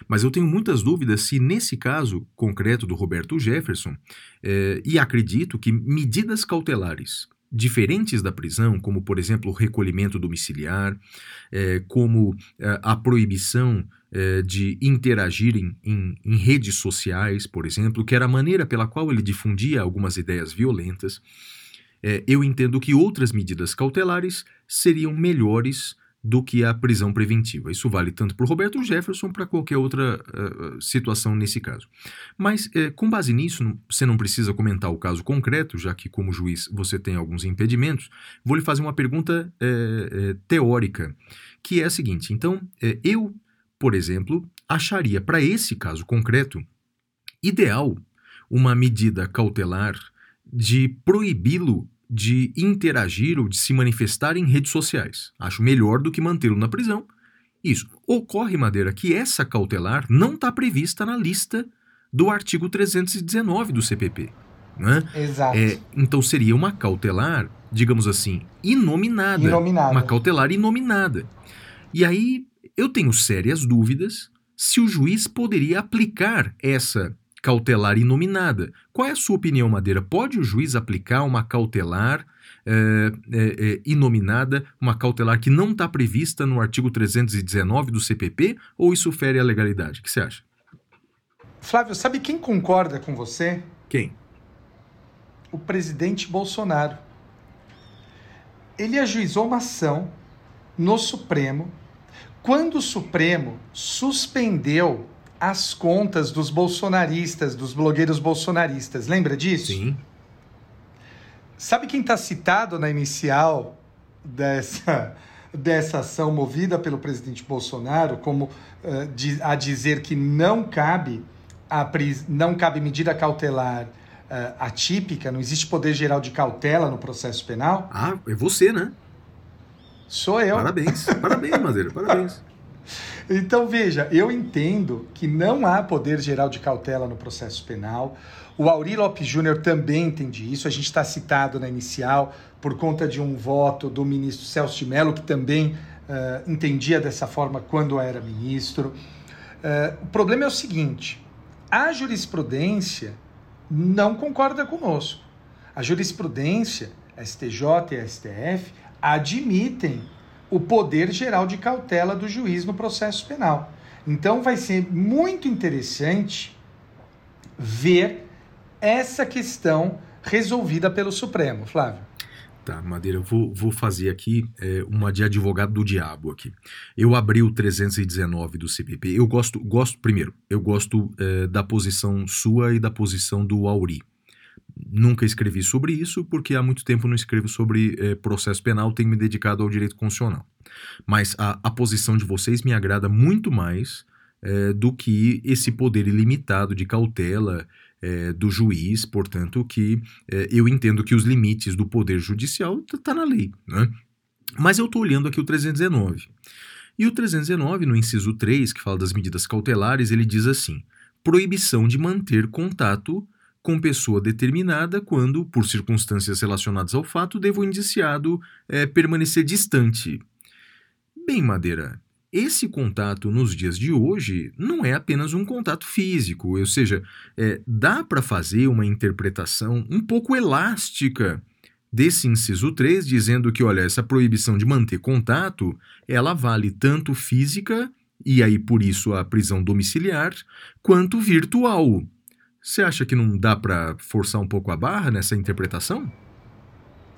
mas eu tenho muitas dúvidas se nesse caso concreto do Roberto Jefferson, eh, e acredito que medidas cautelares diferentes da prisão, como por exemplo o recolhimento domiciliar, eh, como eh, a proibição eh, de interagir em, em, redes sociais, por exemplo, que era a maneira pela qual ele difundia algumas ideias violentas é, eu entendo que outras medidas cautelares seriam melhores do que a prisão preventiva. Isso vale tanto para o Roberto Jefferson para qualquer outra uh, situação nesse caso. Mas, uh, com base nisso, você não precisa comentar o caso concreto, já que, como juiz, você tem alguns impedimentos. Vou lhe fazer uma pergunta uh, teórica, que é a seguinte: então, eu, por exemplo, acharia para esse caso concreto ideal uma medida cautelar de proibi-lo de interagir ou de se manifestar em redes sociais. Acho melhor do que mantê-lo na prisão. Isso. Ocorre, Madeira, que essa cautelar não está prevista na lista do artigo 319 do CPP. Né? Exato. É, então seria uma cautelar, digamos assim, inominada. Inominada. Uma cautelar inominada. E aí eu tenho sérias dúvidas se o juiz poderia aplicar essa cautelar inominada. Qual é a sua opinião, Madeira? Pode o juiz aplicar uma cautelar é, é, inominada, uma cautelar que não está prevista no artigo 319 do CPP, ou isso fere a legalidade? O que você acha? Flávio, sabe quem concorda com você? Quem? O presidente Bolsonaro. Ele ajuizou uma ação no Supremo quando o Supremo suspendeu as contas dos bolsonaristas, dos blogueiros bolsonaristas. Lembra disso? Sim. Sabe quem está citado na inicial dessa, dessa ação movida pelo presidente Bolsonaro como uh, di, a dizer que não cabe a pris, não cabe medida cautelar uh, atípica, não existe poder geral de cautela no processo penal? Ah, é você, né? Sou eu. Parabéns, parabéns, Madeira, parabéns. Então, veja, eu entendo que não há poder geral de cautela no processo penal. O Auri Lopes Júnior também entende isso. A gente está citado na inicial por conta de um voto do ministro Celso de Mello, que também uh, entendia dessa forma quando era ministro. Uh, o problema é o seguinte: a jurisprudência não concorda conosco. A jurisprudência, STJ e STF, admitem o poder geral de cautela do juiz no processo penal. Então vai ser muito interessante ver essa questão resolvida pelo Supremo, Flávio. Tá, Madeira, eu vou, vou fazer aqui é, uma de advogado do diabo aqui. Eu abri o 319 do CPP. Eu gosto, gosto primeiro, eu gosto é, da posição sua e da posição do Auri. Nunca escrevi sobre isso, porque há muito tempo não escrevo sobre eh, processo penal, tenho me dedicado ao direito constitucional. Mas a, a posição de vocês me agrada muito mais eh, do que esse poder ilimitado de cautela eh, do juiz, portanto, que eu entendo que os limites do poder judicial estão tá na lei. Né? Mas eu estou olhando aqui o 319. E o 319, no inciso 3, que fala das medidas cautelares, ele diz assim: proibição de manter contato com pessoa determinada quando, por circunstâncias relacionadas ao fato, deva o indiciado é, permanecer distante. Bem, Madeira, esse contato nos dias de hoje não é apenas um contato físico, ou seja, é, dá para fazer uma interpretação um pouco elástica desse inciso 3, dizendo que, olha, essa proibição de manter contato, ela vale tanto física, e aí por isso a prisão domiciliar, quanto virtual. Você acha que não dá para forçar um pouco a barra nessa interpretação?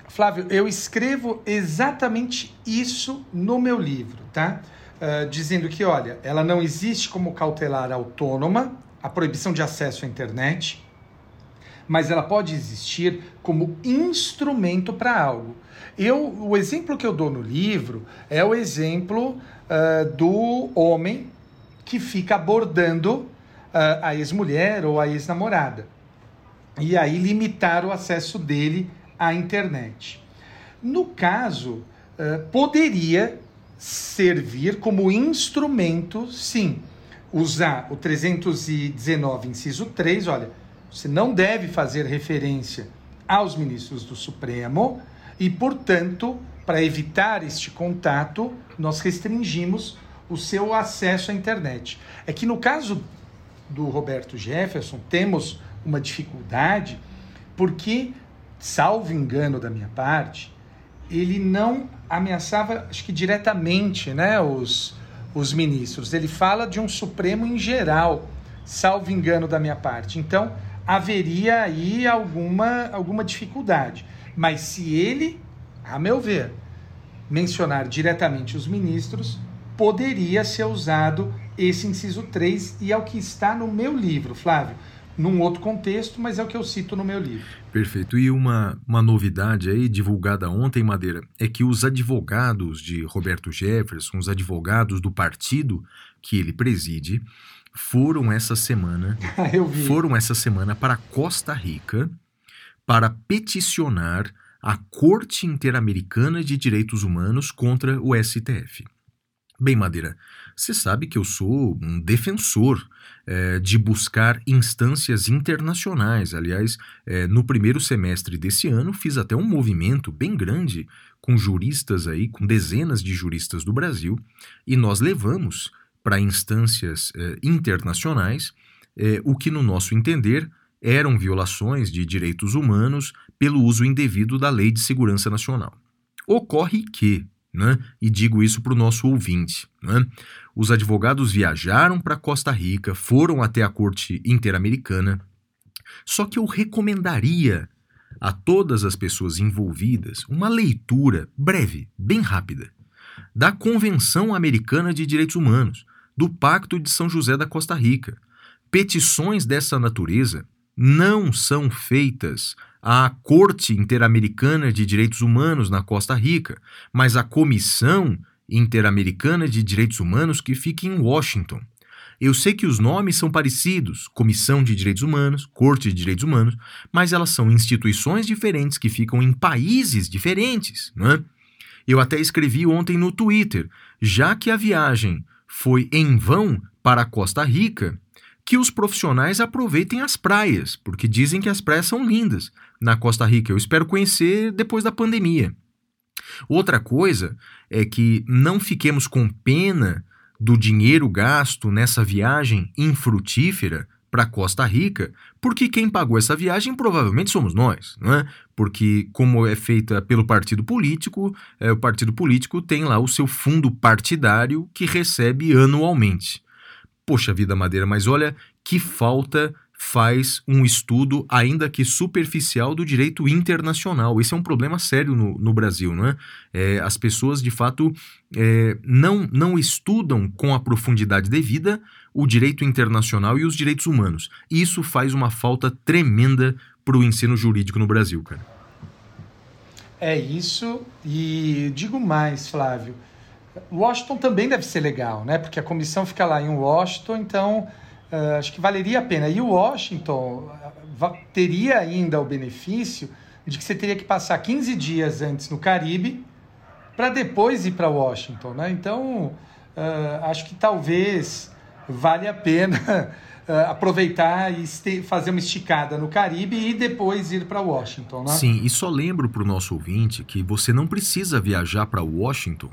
Flávio, eu escrevo exatamente isso no meu livro, tá? Uh, dizendo que, olha, ela não existe como cautelar autônoma, a proibição de acesso à internet, mas ela pode existir como instrumento para algo. Eu, o exemplo que eu dou no livro é o exemplo uh, do homem que fica abordando a ex-mulher ou a ex-namorada. e aí limitar o acesso dele à internet. No caso, eh, poderia servir como instrumento, sim, usar o 319, inciso 3, olha, você não deve fazer referência aos ministros do Supremo e, portanto, para evitar este contato, nós restringimos o seu acesso à internet. É que no caso do Roberto Jefferson, temos uma dificuldade porque, salvo engano da minha parte, ele não ameaçava, acho que diretamente, né, os, os ministros. Ele fala de um Supremo em geral, salvo engano da minha parte. Então, haveria aí alguma, alguma dificuldade. Mas se ele, a meu ver, mencionar diretamente os ministros, poderia ser usado esse inciso 3 e é o que está no meu livro, Flávio. Num outro contexto, mas é o que eu cito no meu livro. Perfeito. E uma, uma novidade aí, divulgada ontem, Madeira, é que os advogados de Roberto Jefferson, os advogados do partido que ele preside, foram essa semana, eu vi. foram essa semana para Costa Rica para peticionar a Corte Interamericana de Direitos Humanos contra o STF. Bem, Madeira, você sabe que eu sou um defensor eh, de buscar instâncias internacionais. Aliás, eh, no primeiro semestre desse ano, fiz até um movimento bem grande com juristas aí, com dezenas de juristas do Brasil, e nós levamos para instâncias eh, internacionais o que, no nosso entender, eram violações de direitos humanos pelo uso indevido da Lei de Segurança Nacional. Ocorre que, né, e digo isso para o nosso ouvinte, né, os advogados viajaram para Costa Rica, foram até a Corte Interamericana, só que eu recomendaria a todas as pessoas envolvidas uma leitura breve, bem rápida, da Convenção Americana de Direitos Humanos, do Pacto de São José da Costa Rica. Petições dessa natureza não são feitas à Corte Interamericana de Direitos Humanos na Costa Rica, mas à Comissão Interamericana de Direitos Humanos que fica em Washington. Eu sei que os nomes são parecidos, Comissão de Direitos Humanos, Corte de Direitos Humanos, mas elas são instituições diferentes que ficam em países diferentes, não é? Eu até escrevi ontem no Twitter, já que a viagem foi em vão para Costa Rica, que os profissionais aproveitem as praias, porque dizem que as praias são lindas na Costa Rica. Eu espero conhecer depois da pandemia. Outra coisa é que não fiquemos com pena do dinheiro gasto nessa viagem infrutífera para Costa Rica, porque quem pagou essa viagem provavelmente somos nós, não é? Porque como é feita pelo partido político, é, o partido político tem lá o seu fundo partidário que recebe anualmente. Poxa vida, Madeira, mas olha que falta faz um estudo, ainda que superficial, do direito internacional. Esse é um problema sério no, no Brasil, não é? é? As pessoas, de fato, é, não, não estudam com a profundidade devida o direito internacional e os direitos humanos. Isso faz uma falta tremenda para o ensino jurídico no Brasil, cara. É isso, e digo mais, Flávio. Washington também deve ser legal, né? Porque a comissão fica lá em Washington, então uh, acho que valeria a pena. E o Washington uh, teria ainda o benefício de que você teria que passar 15 dias antes no Caribe para depois ir para Washington, né? Então uh, acho que talvez vale a pena aproveitar e fazer uma esticada no Caribe e depois ir para Washington, né? Sim, e só lembro para o nosso ouvinte que você não precisa viajar para Washington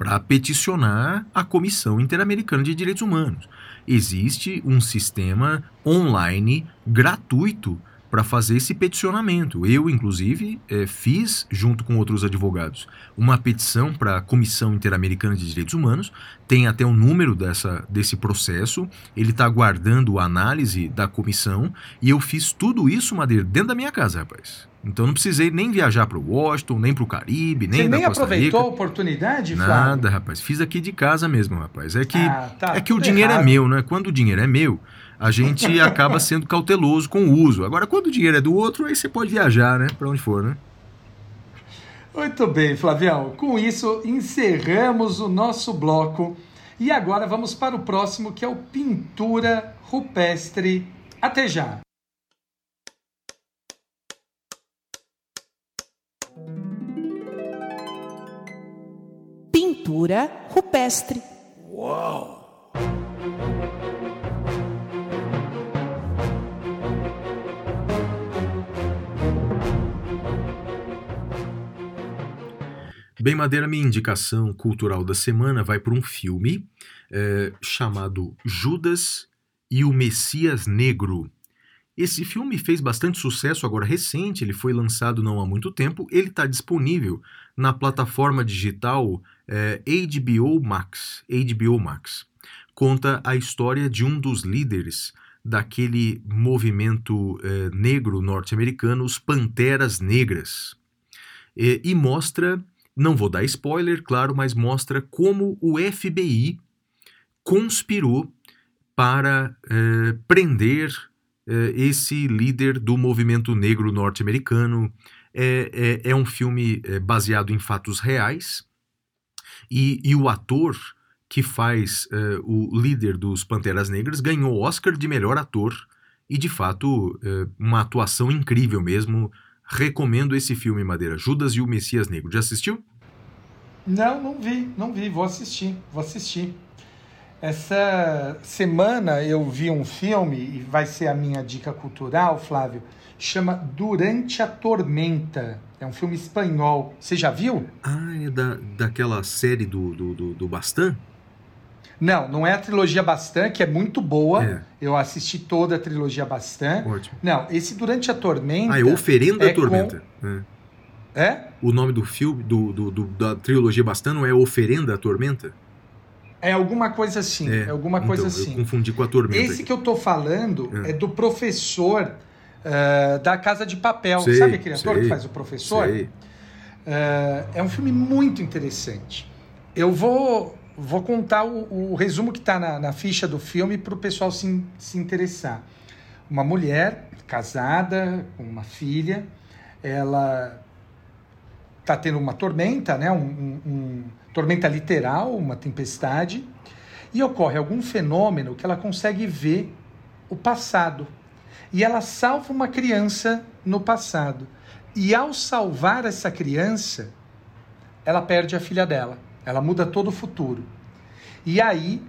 para peticionar a Comissão Interamericana de Direitos Humanos. Existe um sistema online gratuito para fazer esse peticionamento. Eu, inclusive, é, fiz, junto com outros advogados, uma petição para a Comissão Interamericana de Direitos Humanos. Tem até o número dessa, desse processo. Ele está aguardando a análise da comissão. E eu fiz tudo isso, Madeira, dentro da minha casa, rapaz. Então não precisei nem viajar para o Washington, nem para o Caribe, nem Você nem Costa aproveitou Rica. a oportunidade, Flávio? Nada, rapaz. Fiz aqui de casa mesmo, rapaz. É que, Ah, tá, é que o dinheiro é errado. meu, né? Quando o dinheiro é meu, a gente acaba sendo cauteloso com o uso. Agora, quando o dinheiro é do outro, aí você pode viajar, né? Para onde for, né? Muito bem, Flavião. Com isso, encerramos o nosso bloco. E agora vamos para o próximo, que é o Pintura Rupestre. Até já! Pintura rupestre. Bem, Madeira, minha indicação cultural da semana vai para um filme eh, chamado Judas e o Messias Negro. Esse filme fez bastante sucesso agora recente, ele foi lançado não há muito tempo, ele está disponível na plataforma digital eh, HBO Max. HBO Max. Conta a história de um dos líderes daquele movimento eh, negro norte-americano, os Panteras Negras. E- e mostra não vou dar spoiler, claro, mas mostra como o FBI conspirou para eh, prender eh, esse líder do movimento negro norte-americano. É, é, é um filme baseado em fatos reais e, e o ator que faz eh, o líder dos Panteras Negras ganhou o Oscar de melhor ator e, de fato, eh, uma atuação incrível mesmo. Recomendo esse filme, Madeira. Judas e o Messias Negro. Já assistiu? Não, não vi, não vi. Vou assistir, vou assistir. Essa semana eu vi um filme, e vai ser a minha dica cultural, Flávio, chama Durante a Tormenta. É um filme espanhol. Você já viu? Ah, é da, daquela série do, do, do, do Bastan? Não, não é a trilogia Bastan, que é muito boa. É. Eu assisti toda a trilogia Bastan. Ótimo. Não, esse Durante a Tormenta. Ah, é Oferenda é Tormenta. É. com- É? O nome do filme, do, do, do- da trilogia Bastan não é Oferenda à Tormenta? É alguma coisa assim. É, alguma coisa então, assim. Eu confundi com a Tormenta. Esse que eu tô falando É. é do professor eh, da Casa de Papel. Sei, Sabe aquele ator sei, que faz o professor? Sei. Eh, é um filme muito interessante. Eu vou, vou contar o, o resumo que está na, na ficha do filme para o pessoal se, se interessar. Uma mulher casada, com uma filha, ela está tendo uma tormenta, né? Um, um- um- tormenta literal, uma tempestade, e ocorre algum fenômeno que ela consegue ver o passado. E ela salva uma criança no passado. E ao salvar essa criança, ela perde a filha dela. Ela muda todo o futuro. E aí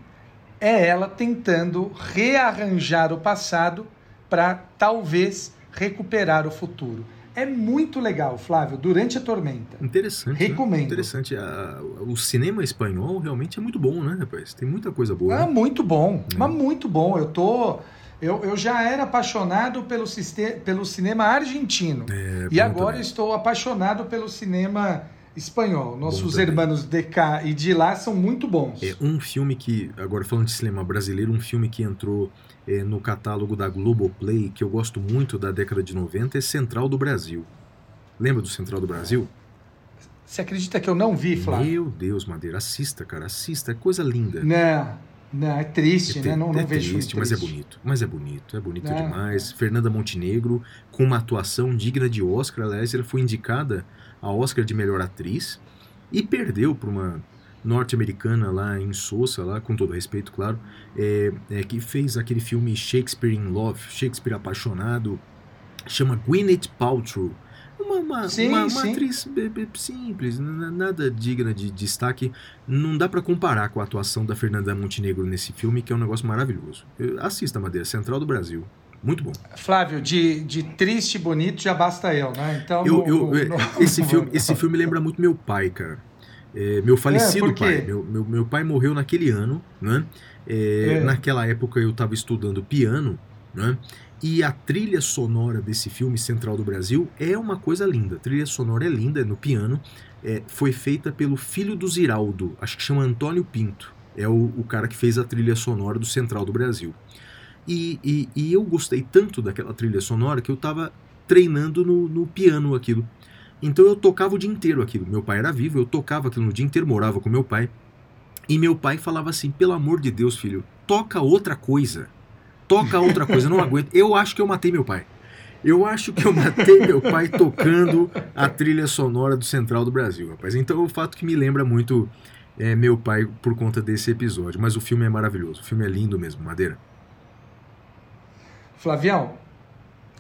é ela tentando rearranjar o passado para talvez recuperar o futuro. É muito legal, Flávio, durante a tormenta. Interessante. né? Recomendo. Interessante. A- o cinema espanhol realmente é muito bom, né, rapaz? Tem muita coisa boa. Né? muito bom, É. mas muito bom. Eu tô. Eu, eu já era apaixonado pelo, siste- pelo cinema argentino. É, e agora também. estou apaixonado pelo cinema espanhol. Nossos irmãos de cá e de lá são muito bons. É um filme que, agora falando de cinema brasileiro, um filme que entrou é, no catálogo da Globoplay, que eu gosto muito da década de 90, é Central do Brasil. Lembra do Central do Brasil? Você acredita que eu não vi, Flávio? Meu Deus, Madeira, assista, cara, assista, é coisa linda. Não, não, é triste, É, né? Não, não é vejo triste, mas é triste. bonito. Mas é bonito, é bonito É. demais. Fernanda Montenegro, com uma atuação digna de Oscar. Aliás, ela foi indicada a Oscar de melhor atriz e perdeu para uma norte-americana lá em Sousa, lá, com todo respeito, claro, é, é, que fez aquele filme Shakespeare in Love, Shakespeare apaixonado, chama Gwyneth Paltrow. Uma, uma, Sim, uma- uma sim. atriz simples, nada digna de destaque. Não dá pra comparar com a atuação da Fernanda Montenegro nesse filme, que é um negócio maravilhoso. Assista, Madeira, Central do Brasil. Muito bom. Flávio, de, de triste e bonito já basta eu, né? Então. Eu, eu- não- é, não- esse, filme, esse filme lembra muito meu pai, cara. É, meu falecido por quê? pai. Meu, meu, meu pai morreu naquele ano, né? É, É. Naquela época eu estava estudando piano, né? E a trilha sonora desse filme Central do Brasil é uma coisa linda. A trilha sonora é linda, é no piano. É, foi feita pelo filho do Ziraldo, acho que chama Antônio Pinto. É o, o cara que fez a trilha sonora do Central do Brasil. E, e- e eu gostei tanto daquela trilha sonora que eu estava treinando no, no piano aquilo. Então eu tocava o dia inteiro aquilo. Meu pai era vivo, eu tocava aquilo no dia inteiro, morava com meu pai. E meu pai falava assim: pelo amor de Deus, filho, toca outra coisa. Toca outra coisa, não aguento. Eu acho que eu matei meu pai. Eu acho que eu matei meu pai tocando a trilha sonora do Central do Brasil, rapaz. Então é o fato que me lembra muito é, meu pai por conta desse episódio. Mas o filme é maravilhoso, o filme é lindo mesmo, Madeira. Flavião,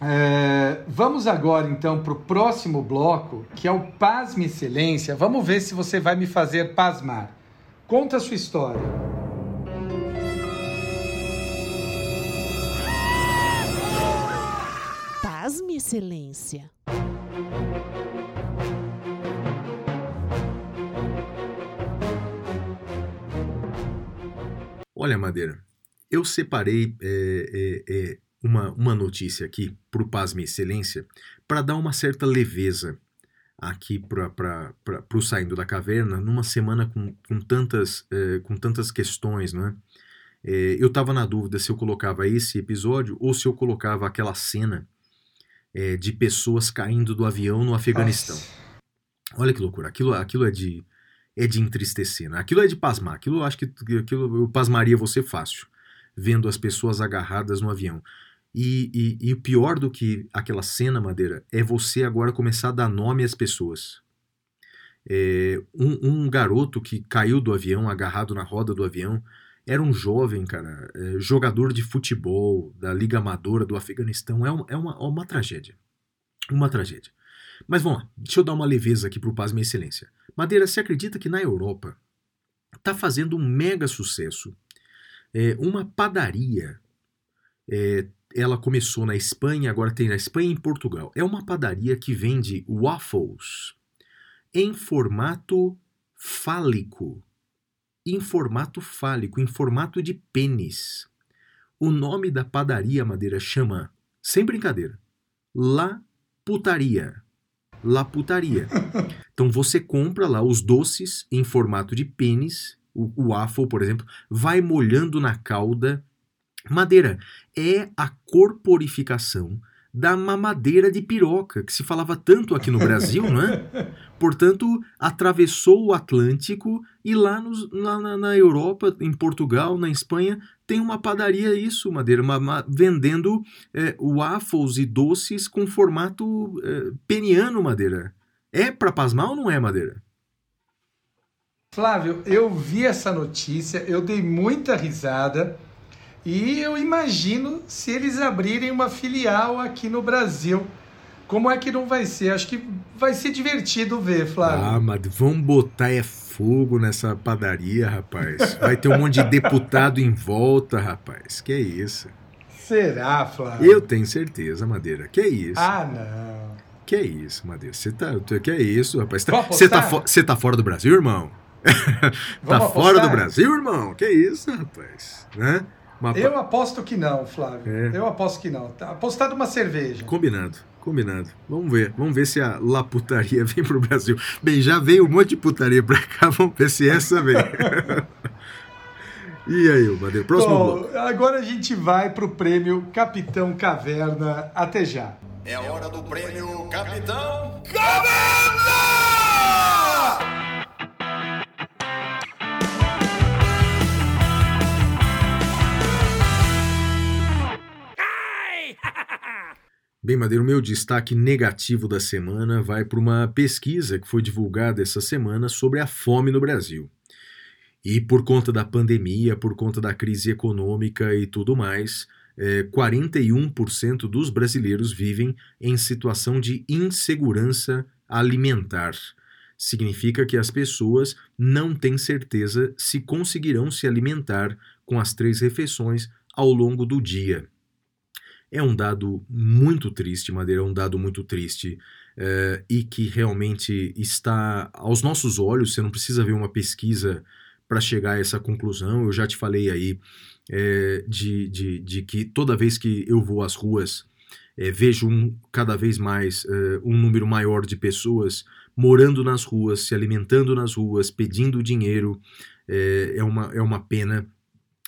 é, vamos agora então para o próximo bloco, que é o Pasme Excelência. Vamos ver se você vai me fazer pasmar. Conta a sua história. Pasme, excelência. Olha, Madeira, eu separei é, é, é, uma, uma notícia aqui para o Pasme Excelência para dar uma certa leveza aqui para o Saindo da Caverna numa semana com, com, tantas, é, com tantas questões, não é? É, eu estava na dúvida se eu colocava esse episódio ou se eu colocava aquela cena é, de pessoas caindo do avião no Afeganistão. Nossa. Olha que loucura, aquilo, aquilo é de é de entristecer, né? Aquilo é de pasmar, aquilo eu acho que aquilo eu pasmaria você fácil, vendo as pessoas agarradas no avião. E, e, e o pior do que aquela cena, Madeira, é você agora começar a dar nome às pessoas. É, um, um garoto que caiu do avião, agarrado na roda do avião, era um jovem, cara, é, jogador de futebol da Liga Amadora do Afeganistão. É, um, é uma, uma tragédia. Uma tragédia. Mas vamos lá, deixa eu dar uma leveza aqui pro Paz Minha Excelência. Madeira, você acredita que na Europa está fazendo um mega sucesso? É, uma padaria. Ela começou na Espanha, agora tem na Espanha e em Portugal. É uma padaria que vende waffles em formato fálico. Em formato fálico, em formato de pênis. O nome da padaria Madeira chama, sem brincadeira, La Putaria. La Putaria. Então você compra lá os doces em formato de pênis, o, o waffle, por exemplo, vai molhando na cauda. Madeira é a corporificação da mamadeira de piroca, que se falava tanto aqui no Brasil, não é? Portanto, atravessou o Atlântico e lá, nos, lá na, na, Europa, em Portugal, na Espanha, tem uma padaria isso, Madeira, uma, uma, vendendo é, waffles e doces com formato é, peniano, Madeira. É para pasmar ou não é, Madeira? Flávio, eu vi essa notícia, eu dei muita risada e eu imagino se eles abrirem uma filial aqui no Brasil. Como é que não vai ser? Acho que vai ser divertido ver, Flávio. Ah, mas vamos botar é fogo nessa padaria, rapaz. Vai ter um monte de deputado em volta, rapaz. Que é isso? Será, Flávio? Eu tenho certeza, Madeira. Que é isso? Ah, não. Que é isso, Madeira? Você tá. Que é isso, rapaz? Você tá, você tá fora do Brasil, irmão? tá fora do Brasil, irmão? Que é isso, rapaz? Né? Uma... Eu aposto que não, Flávio. É. Eu aposto que não. Tá apostado uma cerveja. Combinado, combinado. Vamos ver. Vamos ver se a La Putaria vem pro Brasil. Bem, já veio um monte de putaria pra cá. Vamos ver se essa vem. e aí, Madeira? Próximo Bom, bloco. Agora a gente vai pro prêmio Capitão Caverna. Até já. É a hora do prêmio Capitão Caverna! Bem, Madeira, o meu destaque negativo da semana vai para uma pesquisa que foi divulgada essa semana sobre a fome no Brasil. E por conta da pandemia, por conta da crise econômica e tudo mais, é, 41% dos brasileiros vivem em situação de insegurança alimentar. Significa que as pessoas não têm certeza se conseguirão se alimentar com as três refeições ao longo do dia. É um dado muito triste, Madeira, é um dado muito triste é, e que realmente está aos nossos olhos. Você não precisa ver uma pesquisa para chegar a essa conclusão. Eu já te falei aí é, de, de, de, que toda vez que eu vou às ruas, é, vejo um, cada vez mais um número maior de pessoas morando nas ruas, se alimentando nas ruas, pedindo dinheiro. é, uma, é uma pena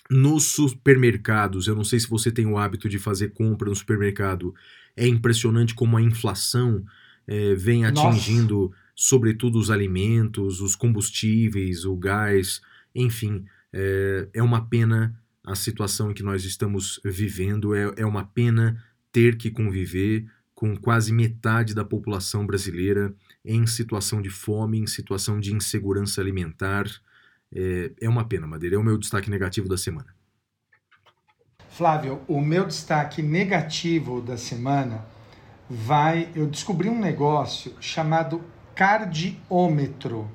nos supermercados, eu não sei se você tem o hábito de fazer compra no supermercado, é impressionante como a inflação é, vem atingindo, Nossa. sobretudo, os alimentos, os combustíveis, o gás, enfim, é, é uma pena a situação em que nós estamos vivendo, é, é uma pena ter que conviver com quase metade da população brasileira em situação de fome, em situação de insegurança alimentar. É, é uma pena, Madeira. É o meu destaque negativo da semana. Flávio, o meu destaque negativo da semana vai. Eu descobri um negócio chamado Cardiômetro.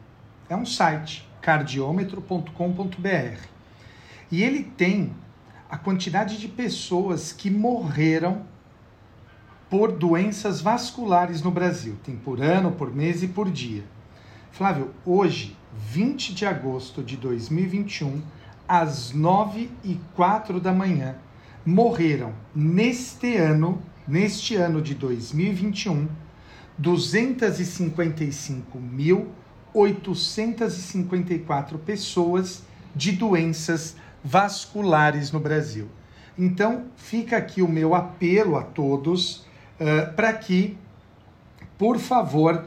É um site, cardiômetro.com.br. E ele tem a quantidade de pessoas que morreram por doenças vasculares no Brasil. Tem por ano, por mês e por dia. Flávio, hoje, 20 de agosto de 2021, às 9 e 4 da manhã, morreram neste ano, neste ano de 2021, 255.854 pessoas de doenças vasculares no Brasil. Então, fica aqui o meu apelo a todos uh, para que, por favor,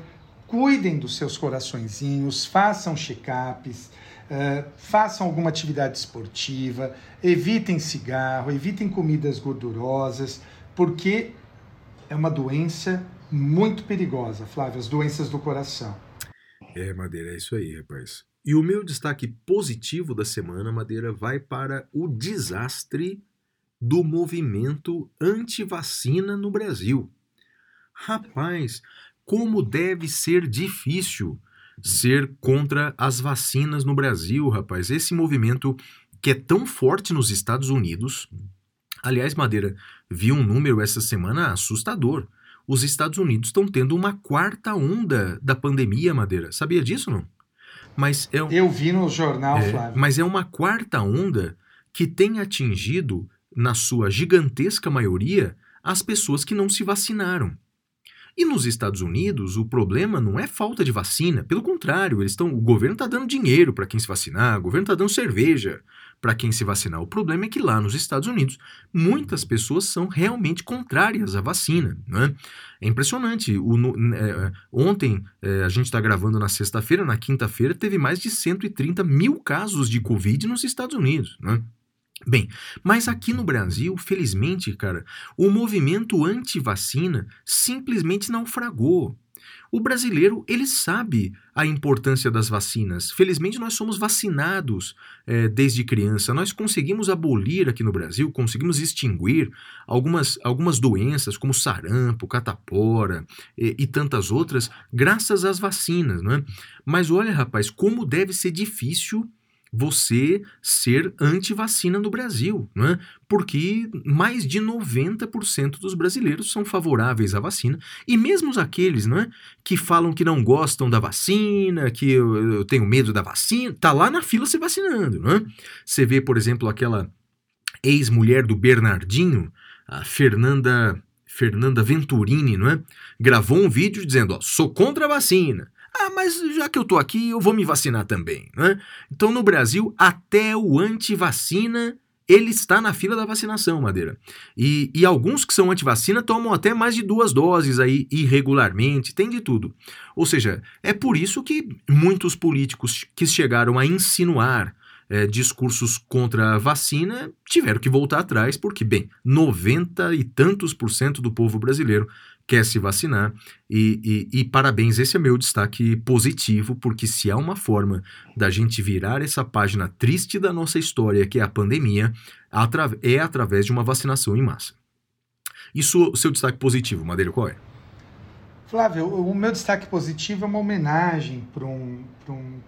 cuidem dos seus coraçõezinhos, façam check-ups, uh, façam alguma atividade esportiva, evitem cigarro, evitem comidas gordurosas, porque é uma doença muito perigosa, Flávio, as doenças do coração. É, Madeira, é isso aí, rapaz. E o meu destaque positivo da semana, Madeira, vai para o desastre do movimento anti-vacina no Brasil. Rapaz, como deve ser difícil ser contra as vacinas no Brasil, rapaz. Esse movimento que é tão forte nos Estados Unidos. Aliás, Madeira, vi um número essa semana assustador. Os Estados Unidos estão tendo uma quarta onda da pandemia, Madeira. Sabia disso, não? Mas é, Eu vi no jornal, é, Flávio. mas é uma quarta onda que tem atingido, na sua gigantesca maioria, as pessoas que não se vacinaram. E nos Estados Unidos, o problema não é falta de vacina, pelo contrário, eles estão, o governo está dando dinheiro para quem se vacinar, o governo está dando cerveja para quem se vacinar. O problema é que lá nos Estados Unidos, muitas pessoas são realmente contrárias à vacina. Né? É impressionante. O, no- é, ontem, é, a gente está gravando na sexta-feira, na quinta-feira, teve mais de 130 mil casos de Covid nos Estados Unidos. Né? Bem, mas aqui no Brasil, felizmente, cara, o movimento anti-vacina simplesmente naufragou. O brasileiro, ele sabe a importância das vacinas. Felizmente, nós somos vacinados eh, desde criança. Nós conseguimos abolir aqui no Brasil, conseguimos extinguir algumas, algumas doenças, como sarampo, catapora e, e tantas outras, graças às vacinas, não é? Mas olha, rapaz, como deve ser difícil você ser anti-vacina no Brasil, é? Porque mais de 90% dos brasileiros são favoráveis à vacina, e mesmo aqueles, é, que falam que não gostam da vacina, que eu, eu tenho medo da vacina, tá lá na fila se vacinando, é? Você vê, por exemplo, aquela ex-mulher do Bernardinho, a Fernanda Fernanda Venturini, não é? Gravou um vídeo dizendo, ó, sou contra a vacina. Ah, mas já que eu tô aqui, eu vou me vacinar também, né? Então, no Brasil, até o anti-vacina, ele está na fila da vacinação, Madeira. E, e alguns que são anti-vacina tomam até mais de duas doses aí irregularmente, tem de tudo. Ou seja, é por isso que muitos políticos que chegaram a insinuar eh, discursos contra a vacina tiveram que voltar atrás, porque, bem, 90 e tantos por cento do povo brasileiro quer se vacinar. E, e- e parabéns, esse é meu destaque positivo, porque se há uma forma da gente virar essa página triste da nossa história, que é a pandemia, atra- é através de uma vacinação em massa. Isso, o seu destaque positivo, Madeira, qual é? Flávio, o meu destaque positivo é uma homenagem para um, um,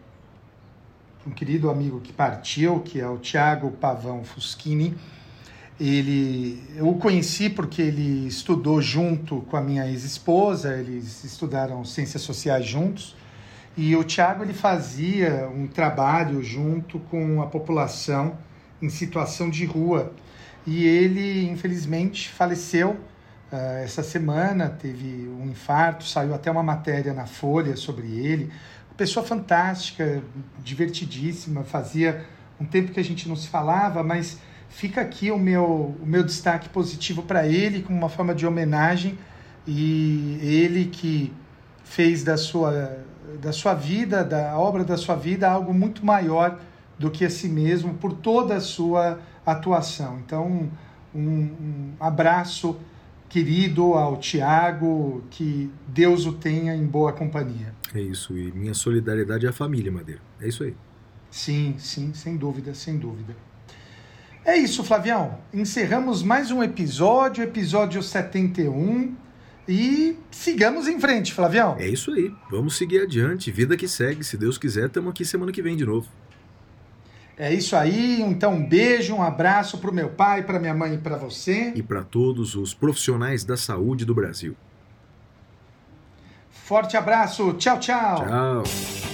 um querido amigo que partiu, que é o Tiago Pavão Fuschini. Ele, eu o conheci porque ele estudou junto com a minha ex-esposa, eles estudaram ciências sociais juntos. E o Tiago ele fazia um trabalho junto com a população em situação de rua. E ele, infelizmente, faleceu ah, essa semana, teve um infarto, saiu até uma matéria na Folha sobre ele. Pessoa fantástica, divertidíssima, fazia um tempo que a gente não se falava, mas fica aqui o meu, o meu destaque positivo para ele, como uma forma de homenagem. E ele que fez da sua, da sua vida, da obra da sua vida, algo muito maior do que a si mesmo, por toda a sua atuação. Então, um, um abraço querido ao Tiago, que Deus o tenha em boa companhia. É isso, e minha solidariedade à família, Madeira. É isso aí. Sim, sim, sem dúvida, sem dúvida. É isso, Flavião. Encerramos mais um episódio, episódio 71. E sigamos em frente, Flavião. É isso aí. Vamos seguir adiante. Vida que segue. Se Deus quiser, estamos aqui semana que vem de novo. É isso aí. Então, um beijo, um abraço pro meu pai, pra minha mãe e pra você. E para todos os profissionais da saúde do Brasil. Forte abraço. Tchau, tchau. Tchau.